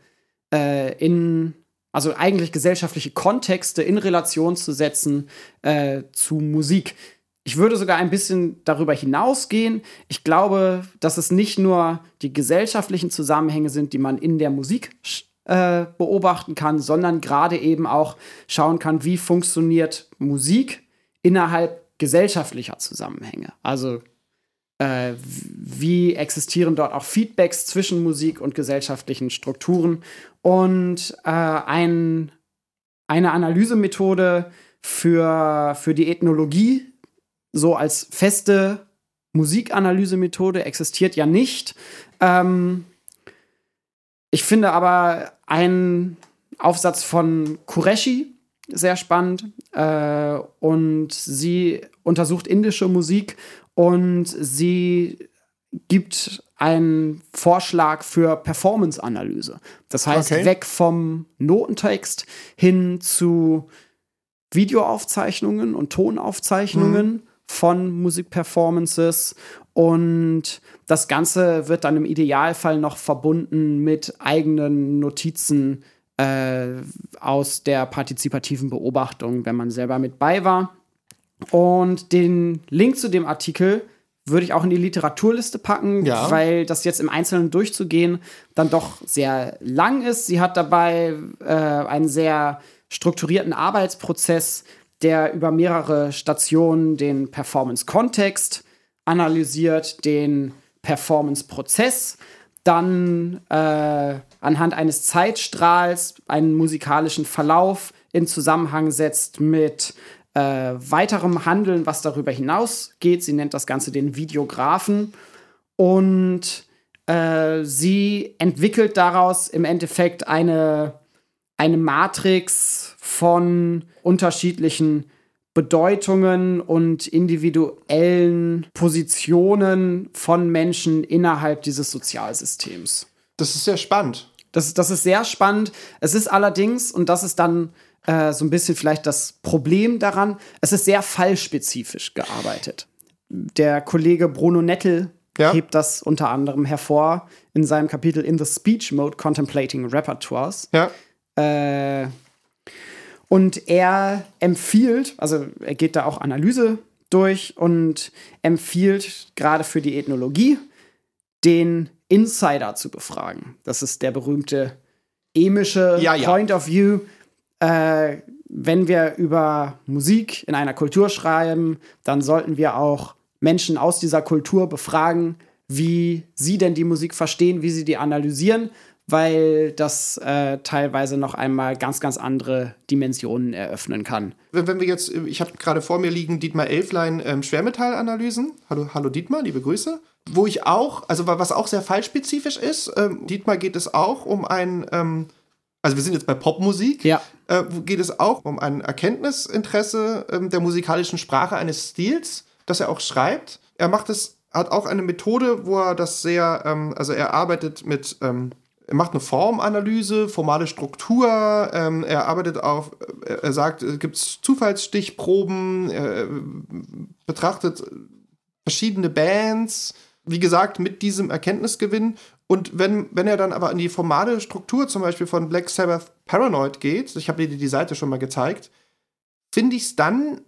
äh, in, also eigentlich gesellschaftliche Kontexte in Relation zu setzen äh, zu Musik. Ich würde sogar ein bisschen darüber hinausgehen. Ich glaube, dass es nicht nur die gesellschaftlichen Zusammenhänge sind, die man in der Musik äh, beobachten kann, sondern gerade eben auch schauen kann, wie funktioniert Musik innerhalb gesellschaftlicher Zusammenhänge. Also äh, wie existieren dort auch Feedbacks zwischen Musik und gesellschaftlichen Strukturen. Und äh, ein, eine Analysemethode für, für die Ethnologie, so als feste Musikanalysemethode, existiert ja nicht. Ähm, ich finde aber einen Aufsatz von Qureshi sehr spannend äh, und sie untersucht indische Musik und sie gibt einen Vorschlag für Performance-Analyse. Das heißt, Okay. weg vom Notentext hin zu Videoaufzeichnungen und Tonaufzeichnungen von Musikperformances und das Ganze wird dann im Idealfall noch verbunden mit eigenen Notizen äh, aus der partizipativen Beobachtung, wenn man selber mit bei war. Und den Link zu dem Artikel würde ich auch in die Literaturliste packen, Ja. weil das jetzt im Einzelnen durchzugehen dann doch sehr lang ist. Sie hat dabei äh, einen sehr strukturierten Arbeitsprozess, der über mehrere Stationen den Performance-Kontext analysiert, den Performance-Prozess, dann äh, anhand eines Zeitstrahls einen musikalischen Verlauf in Zusammenhang setzt mit äh, weiterem Handeln, was darüber hinausgeht. Sie nennt das Ganze den Videografen. Und äh, sie entwickelt daraus im Endeffekt eine, eine Matrix von unterschiedlichen Bedeutungen und individuellen Positionen von Menschen innerhalb dieses Sozialsystems. Das ist sehr spannend. Das, das ist sehr spannend. Es ist allerdings, und das ist dann äh, so ein bisschen vielleicht das Problem daran, es ist sehr fallspezifisch gearbeitet. Der Kollege Bruno Nettel Ja. hebt das unter anderem hervor in seinem Kapitel In the Speech Mode Contemplating Repertoires. Ja. Äh, und er empfiehlt, also er geht da auch Analyse durch und empfiehlt gerade für die Ethnologie, den Insider zu befragen. Das ist der berühmte emische Ja. Point of View. Äh, wenn wir über Musik in einer Kultur schreiben, dann sollten wir auch Menschen aus dieser Kultur befragen, wie sie denn die Musik verstehen, wie sie die analysieren, weil das äh, teilweise noch einmal ganz, ganz andere Dimensionen eröffnen kann. Wenn, wir jetzt, ich habe gerade vor mir liegen Dietmar Elflein ähm, Schwermetallanalysen. Hallo, hallo Dietmar, liebe Grüße. Wo ich auch, also wa- was auch sehr fallspezifisch ist, ähm, Dietmar geht es auch um ein, ähm, also wir sind jetzt bei Popmusik, Ja. äh, geht es auch um ein Erkenntnisinteresse ähm, der musikalischen Sprache eines Stils, das er auch schreibt. Er macht es, hat auch eine Methode, wo er das sehr, ähm, also er arbeitet mit, ähm, er macht eine Formanalyse, formale Struktur, ähm, er arbeitet auf, er, er sagt, es gibt Zufallsstichproben, er äh, betrachtet verschiedene Bands, wie gesagt, mit diesem Erkenntnisgewinn. Und wenn, wenn er dann aber in die formale Struktur zum Beispiel von Black Sabbath Paranoid geht, ich habe dir die Seite schon mal gezeigt, finde ich es dann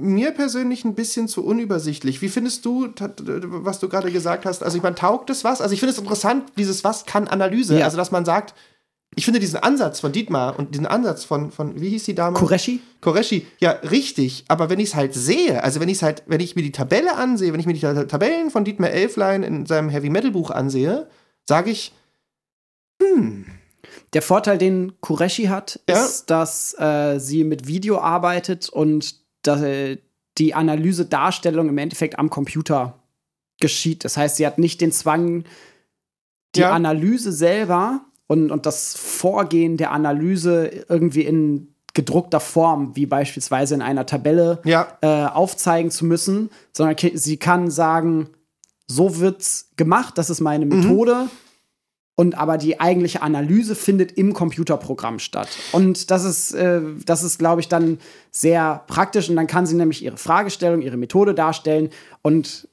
mir persönlich ein bisschen zu unübersichtlich. Wie findest du, was du gerade gesagt hast? Also ich meine, taugt es was? Also ich finde es interessant, dieses Was kann Analyse. Ja. Also dass man sagt, ich finde diesen Ansatz von Dietmar und diesen Ansatz von, von wie hieß die Dame? Kureshi? Koreshi, ja, richtig. Aber wenn ich es halt sehe, also wenn ich halt, wenn ich mir die Tabelle ansehe, wenn ich mir die Ta- Tabellen von Dietmar Elflein in seinem Heavy Metal Buch ansehe, sage ich, Der Vorteil, den Kureshi hat, Ja. ist, dass äh, sie mit Video arbeitet und dass, äh, die Analyse-Darstellung im Endeffekt am Computer geschieht. Das heißt, sie hat nicht den Zwang, die Ja. Analyse selber und, und das Vorgehen der Analyse irgendwie in gedruckter Form, wie beispielsweise in einer Tabelle, Ja. äh, aufzeigen zu müssen, sondern sie kann sagen, so wird's gemacht, das ist meine Mhm. Methode. Und aber die eigentliche Analyse findet im Computerprogramm statt. Und das ist, äh, das ist, glaube ich, dann sehr praktisch. Und dann kann sie nämlich ihre Fragestellung, ihre Methode darstellen. Und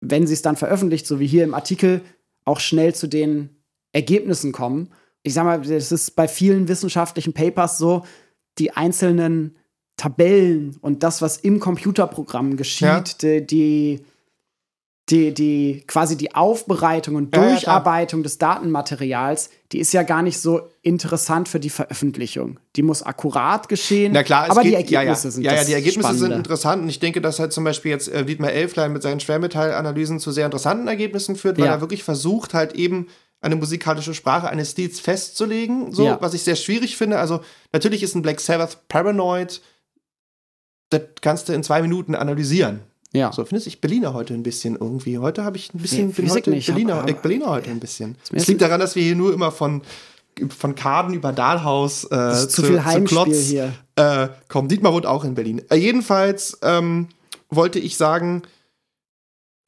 wenn sie es dann veröffentlicht, so wie hier im Artikel, auch schnell zu den Ergebnissen kommen. Ich sag mal, das ist bei vielen wissenschaftlichen Papers so, die einzelnen Tabellen und das, was im Computerprogramm geschieht, Ja. die, die, die, die quasi die Aufbereitung und Ja, ja, Durcharbeitung des Datenmaterials, die ist ja gar nicht so interessant für die Veröffentlichung. Die muss akkurat geschehen. Na klar, es aber geht, die Ergebnisse ja, ja. sind ja, ja, die Ergebnisse sind Spannende. interessant und ich denke, dass halt zum Beispiel jetzt äh, Dietmar Elflein mit seinen Schwermetallanalysen zu sehr interessanten Ergebnissen führt, weil Ja. er wirklich versucht, halt eben eine musikalische Sprache eines Stils festzulegen, so, Ja. was ich sehr schwierig finde. Also, natürlich ist ein Black Sabbath Paranoid, das kannst du in zwei Minuten analysieren. Ja. So, findest du, ich Berliner heute ein bisschen irgendwie. Heute habe ich ein bisschen, Nee, bin heute nicht. Berliner, Aber- ich Berliner heute ein bisschen. Es liegt daran, dass wir hier nur immer von, von Kaden über Dahlhaus äh, ist zu viel Heimspiel hier. Äh, komm, Dietmar wohnt auch in Berlin. Äh, jedenfalls ähm, wollte ich sagen,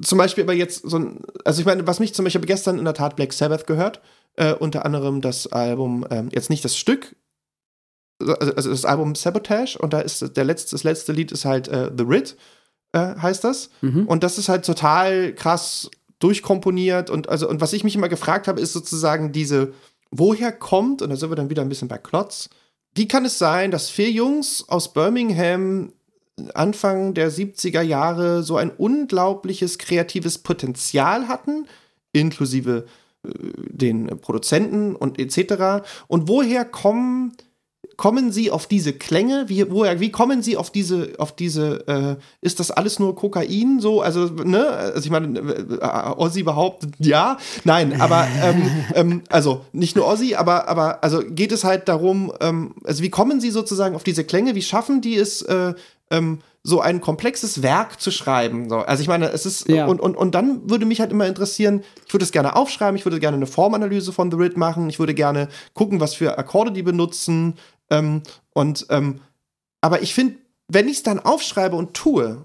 zum Beispiel aber jetzt so ein, also ich meine, was mich zum Beispiel, ich habe gestern in der Tat Black Sabbath gehört, äh, unter anderem das Album, ähm, jetzt nicht das Stück, also, also das Album Sabotage und da ist der letzte, das letzte Lied ist halt äh, The Rit, äh, heißt das. Mhm. Und das ist halt total krass durchkomponiert und also und was ich mich immer gefragt habe, ist sozusagen diese, woher kommt, und da sind wir dann wieder ein bisschen bei Klotz, wie kann es sein, dass vier Jungs aus Birmingham Anfang der 70er Jahre so ein unglaubliches kreatives Potenzial hatten, inklusive äh, den Produzenten und etc. Und woher kommen kommen sie auf diese Klänge? Wie, woher, wie kommen sie auf diese, auf diese, äh, ist das alles nur Kokain so? Also, ne, also ich meine, äh, Ozzy behauptet ja, nein, aber ähm, [LAUGHS] ähm, also nicht nur Ozzy, aber, aber also geht es halt darum, ähm, also wie kommen sie sozusagen auf diese Klänge? Wie schaffen die es, äh, ähm, so ein komplexes Werk zu schreiben? So, also ich meine, es ist, Ja. und, und, und dann würde mich halt immer interessieren, ich würde es gerne aufschreiben, ich würde gerne eine Formanalyse von The Rit machen, ich würde gerne gucken, was für Akkorde die benutzen. Ähm, und ähm, aber ich finde, wenn ich es dann aufschreibe und tue,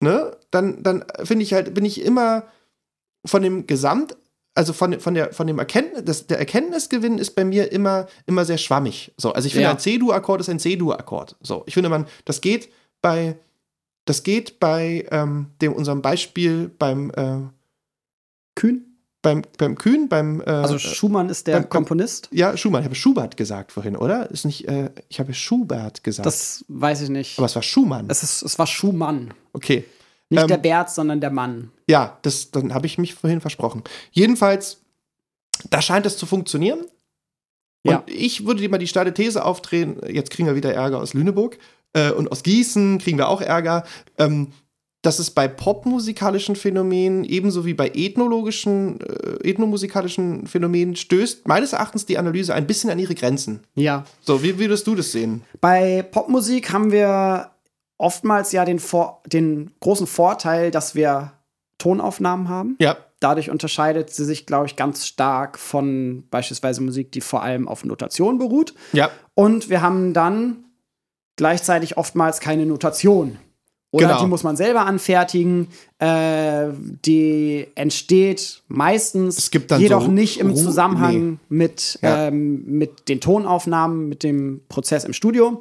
ne, dann, dann finde ich halt, bin ich immer von dem Gesamt, also von, von der, von dem Erkenntnis, das, der Erkenntnisgewinn ist bei mir immer, immer sehr schwammig. So, also ich finde, Ja. ein C-Dur-Akkord ist ein C-Dur-Akkord. So, ich finde, man, das geht bei, das geht bei ähm, dem, unserem Beispiel beim, äh, Kühn? beim, beim Kühn, beim, äh, Also Schumann ist der beim- beim- Komponist? ja, Schumann, ich habe Schubert gesagt vorhin, oder? Ist nicht, äh, ich habe Schubert gesagt. Das weiß ich nicht. aber es war Schumann. Es, ist, es war Schumann. Okay. Nicht Ähm, der Bert, sondern der Mann. Ja, das, dann habe ich mich vorhin versprochen. Jedenfalls, da scheint es zu funktionieren. Ja. Und ich würde dir mal die steile These aufdrehen, jetzt kriegen wir wieder Ärger aus Lüneburg äh, und aus Gießen kriegen wir auch Ärger, ähm, dass es bei popmusikalischen Phänomenen ebenso wie bei ethnologischen, äh, ethnomusikalischen Phänomenen stößt meines Erachtens die Analyse ein bisschen an ihre Grenzen. Ja. So, wie würdest du das sehen? Bei Popmusik haben wir oftmals ja den, Vor den großen Vorteil, dass wir Tonaufnahmen haben. Ja, Dadurch unterscheidet sie sich, glaube ich, ganz stark von beispielsweise Musik, die vor allem auf Notation beruht. ja, Und wir haben dann gleichzeitig oftmals keine Notation. Oder Genau. die muss man selber anfertigen. Äh, die entsteht meistens jedoch so nicht im Ru- Zusammenhang mit, Ja. ähm, mit den Tonaufnahmen, mit dem Prozess im Studio.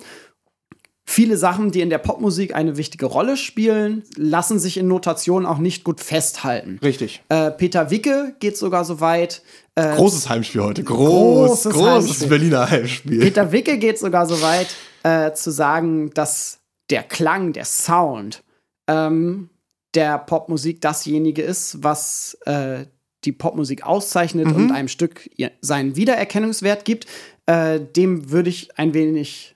Viele Sachen, die in der Popmusik eine wichtige Rolle spielen, lassen sich in Notation auch nicht gut festhalten. richtig. Äh, Peter Wicke geht sogar so weit, äh, Großes Heimspiel heute. Großes Heimspiel. Berliner Heimspiel. Peter Wicke geht sogar so weit, äh, zu sagen, dass der Klang, der Sound ähm, der Popmusik dasjenige ist, was äh, die Popmusik auszeichnet und einem Stück seinen Wiedererkennungswert gibt. Äh, dem würde ich ein wenig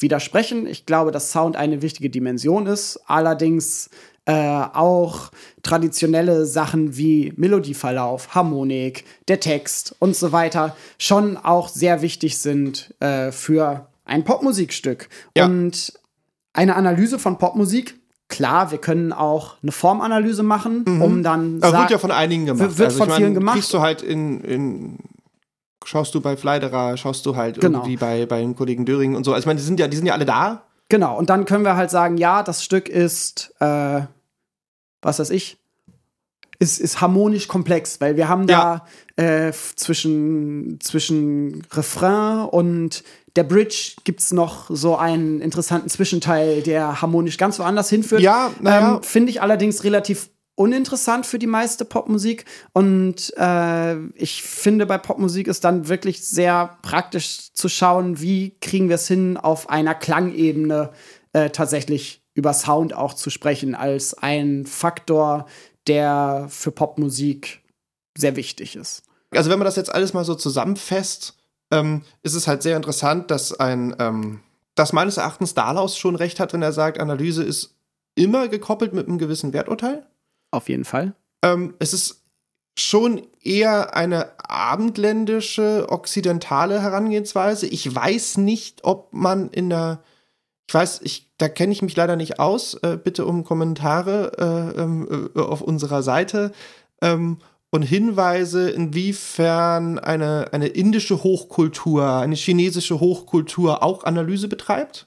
widersprechen. Ich glaube, dass Sound eine wichtige Dimension ist. Allerdings äh, auch traditionelle Sachen wie Melodieverlauf, Harmonik, der Text und so weiter schon auch sehr wichtig sind äh, für ein Popmusikstück. Ja. Und eine Analyse von Popmusik, klar, wir können auch eine Formanalyse machen, um dann sa- wird ja von einigen gemacht. Also Wird von ich mein, vielen gemacht. Kriegst du halt in, in schaust du bei Fleiderer, schaust du halt Genau. irgendwie bei, bei Kollegen Döring und so. Also ich meine, die sind ja, die sind ja alle da. Genau, und dann können wir halt sagen, ja, das Stück ist, äh, was weiß ich, ist, ist harmonisch komplex, weil wir haben da äh, zwischen, zwischen Refrain und der Bridge gibt's noch so einen interessanten Zwischenteil, der harmonisch ganz woanders hinführt. Ja, naja. Ähm, Finde ich allerdings relativ uninteressant für die meiste Popmusik. Und äh, ich finde, bei Popmusik ist dann wirklich sehr praktisch zu schauen, wie kriegen wir es hin, auf einer Klangebene äh, tatsächlich über Sound auch zu sprechen, als ein Faktor, der für Popmusik sehr wichtig ist. Also wenn man das jetzt alles mal so zusammenfasst, ähm, ist es halt sehr interessant, dass ein, ähm, dass meines Erachtens Dalaus schon recht hat, wenn er sagt, Analyse ist immer gekoppelt mit einem gewissen Werturteil. Auf jeden Fall. Ähm, es ist schon eher eine abendländische, okzidentale Herangehensweise. Ich weiß nicht, ob man in der, ich weiß, ich, da kenne ich mich leider nicht aus. Äh, bitte um Kommentare äh, ähm, äh, auf unserer Seite ähm, und Hinweise, inwiefern eine, eine indische Hochkultur, eine chinesische Hochkultur auch Analyse betreibt.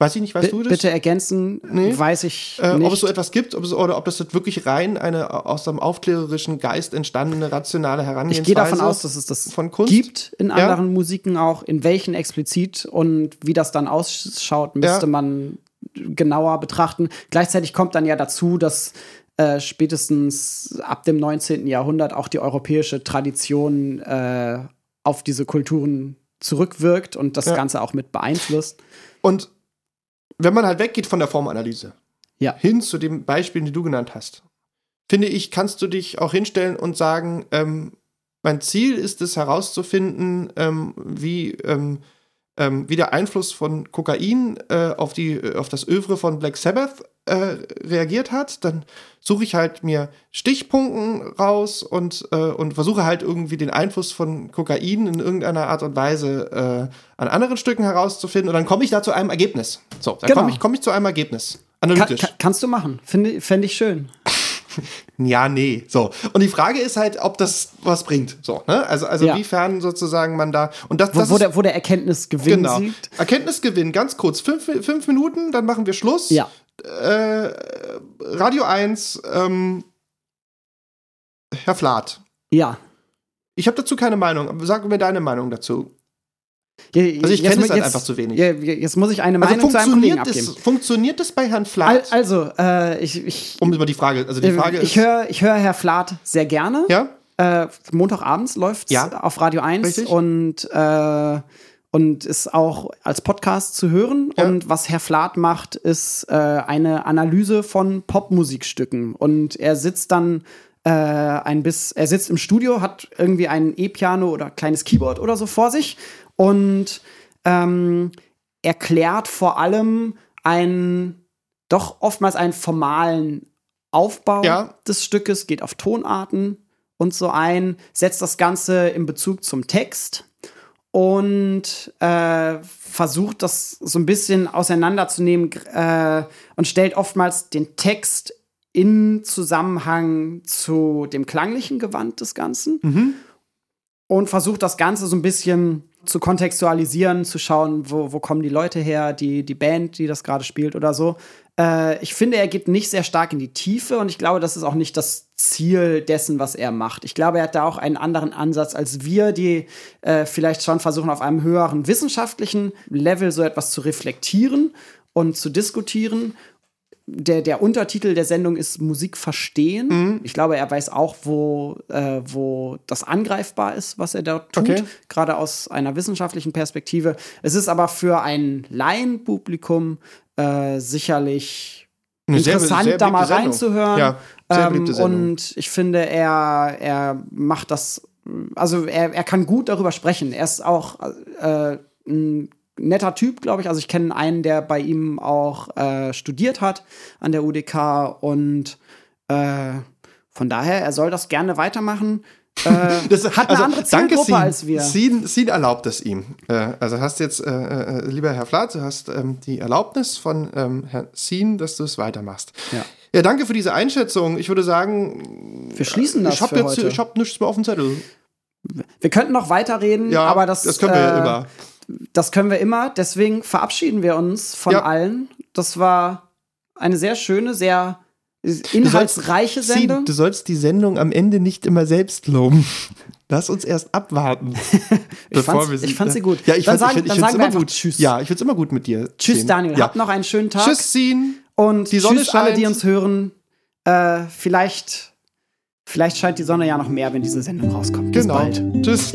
Weiß ich nicht, weißt B du das? bitte ergänzen, Nee. weiß ich Äh, nicht. ob es so etwas gibt ob es, oder ob das wirklich rein eine aus einem aufklärerischen Geist entstandene rationale Herangehensweise Ich gehe davon aus, dass es das von Kunst gibt in Ja. anderen Musiken auch, in welchen explizit und wie das dann ausschaut, müsste Ja. man genauer betrachten. Gleichzeitig kommt dann ja dazu, dass äh, spätestens ab dem 19. Jahrhundert auch die europäische Tradition äh, auf diese Kulturen zurückwirkt und das Ja. Ganze auch mit beeinflusst. Und wenn man halt weggeht von der Formanalyse Ja. hin zu den Beispielen, die du genannt hast, finde ich, kannst du dich auch hinstellen und sagen, ähm, mein Ziel ist es herauszufinden, ähm, wie, ähm, ähm, wie der Einfluss von Kokain äh, auf, die, äh, auf das Övre von Black Sabbath äh, reagiert hat. Dann suche ich halt mir Stichpunkten raus und, äh, und versuche halt irgendwie den Einfluss von Kokain in irgendeiner Art und Weise äh, an anderen Stücken herauszufinden. Und dann komme ich da zu einem Ergebnis. So, dann Genau. komme ich, komm ich zu einem Ergebnis. Analytisch. kann, kannst du machen. Finde fänd ich schön. [LAUGHS] Ja, nee. So. Und die Frage ist halt, ob das was bringt. So, ne? Also, also Ja. wiefern sozusagen man da. Und das, Wo, das wo, der, wo der Erkenntnisgewinn genau. siegt. Erkenntnisgewinn, ganz kurz. Fünf, fünf Minuten, dann machen wir Schluss. Ja. Äh, Radio 1, ähm, Herr Flath. Ja. Ich habe dazu keine Meinung. aber Sag mir deine Meinung dazu. Ja, Also ich jetzt kenn mu- es halt jetzt- einfach zu wenig. Ja, jetzt muss ich eine Also Meinung zu einem Kollegen funktioniert abgeben. das, funktioniert das bei Herrn Flath? also, äh, ich, ich, um über die Frage, also die Frage äh, ich ist. höre ich hör Herr Flath sehr gerne. Ja? Äh, Montagabends läuft Ja. auf Radio 1 Richtig. und, äh, und ist auch als Podcast zu hören. Ja. Und was Herr Flath macht, ist äh, eine Analyse von Popmusikstücken. Und er sitzt dann äh, ein bis, er sitzt im Studio, hat irgendwie ein E-Piano oder kleines Keyboard oder so vor sich und ähm, erklärt vor allem einen, doch oftmals einen formalen Aufbau Ja. des Stückes, geht auf Tonarten und so ein, setzt das Ganze in Bezug zum Text und äh, versucht das so ein bisschen auseinanderzunehmen äh, und stellt oftmals den Text in Zusammenhang zu dem klanglichen Gewand des Ganzen und versucht das Ganze so ein bisschen zu kontextualisieren, zu schauen, wo, wo kommen die Leute her, die, die Band, die das gerade spielt oder so. Äh, ich finde, er geht nicht sehr stark in die Tiefe und ich glaube, das ist auch nicht das Ziel dessen, was er macht. Ich glaube, er hat da auch einen anderen Ansatz als wir, die äh, vielleicht schon versuchen, auf einem höheren wissenschaftlichen Level so etwas zu reflektieren und zu diskutieren der, der Untertitel der Sendung ist Musik verstehen. Mhm. Ich glaube, er weiß auch, wo, äh, wo das angreifbar ist, was er dort tut, Okay. gerade aus einer wissenschaftlichen Perspektive. Es ist aber für ein Laienpublikum äh, sicherlich Eine sehr- interessant, sehr da mal Sendung. reinzuhören. Ja, ähm, und ich finde, er, er macht das, also er, er kann gut darüber sprechen. Er ist auch äh, ein netter Typ, glaube ich. Also ich kenne einen, der bei ihm auch äh, studiert hat an der UDK und äh, von daher, er soll das gerne weitermachen. Äh, Das, hat eine andere Zielgruppe Scene. als wir. Scene, Scene erlaubt es ihm. Äh, also hast jetzt, äh, äh, lieber Herr Flath, du hast ähm, die Erlaubnis von ähm, Herrn Scene, dass du es weitermachst. Ja. Ja, danke für diese Einschätzung. Ich würde sagen, Wir schließen das ich habe jetzt, heute. ich habe nichts mehr auf dem Zettel. wir könnten noch weiterreden, Ja, aber das, das können wir äh, immer. Das können wir immer. Deswegen verabschieden wir uns von Ja. allen. Das war eine sehr schöne, sehr inhaltsreiche Scene, Sendung. du sollst die Sendung am Ende nicht immer selbst loben. Lass uns erst abwarten. [LAUGHS] Ich fand's- ich fand sie gut. Ja, ich Dann fand's, sagen- ich, ich dann sagen wir immer gut. Tschüss. Ja, ich find's immer gut mit dir. Tschüss, Scene. Daniel. Ja. Habt noch einen schönen Tag. Tschüss, Scene. Und Die Sonne tschüss alle, die scheint. uns hören. Äh, vielleicht, vielleicht scheint die Sonne ja noch mehr, wenn diese Sendung rauskommt. Bis Genau. bald. Tschüss.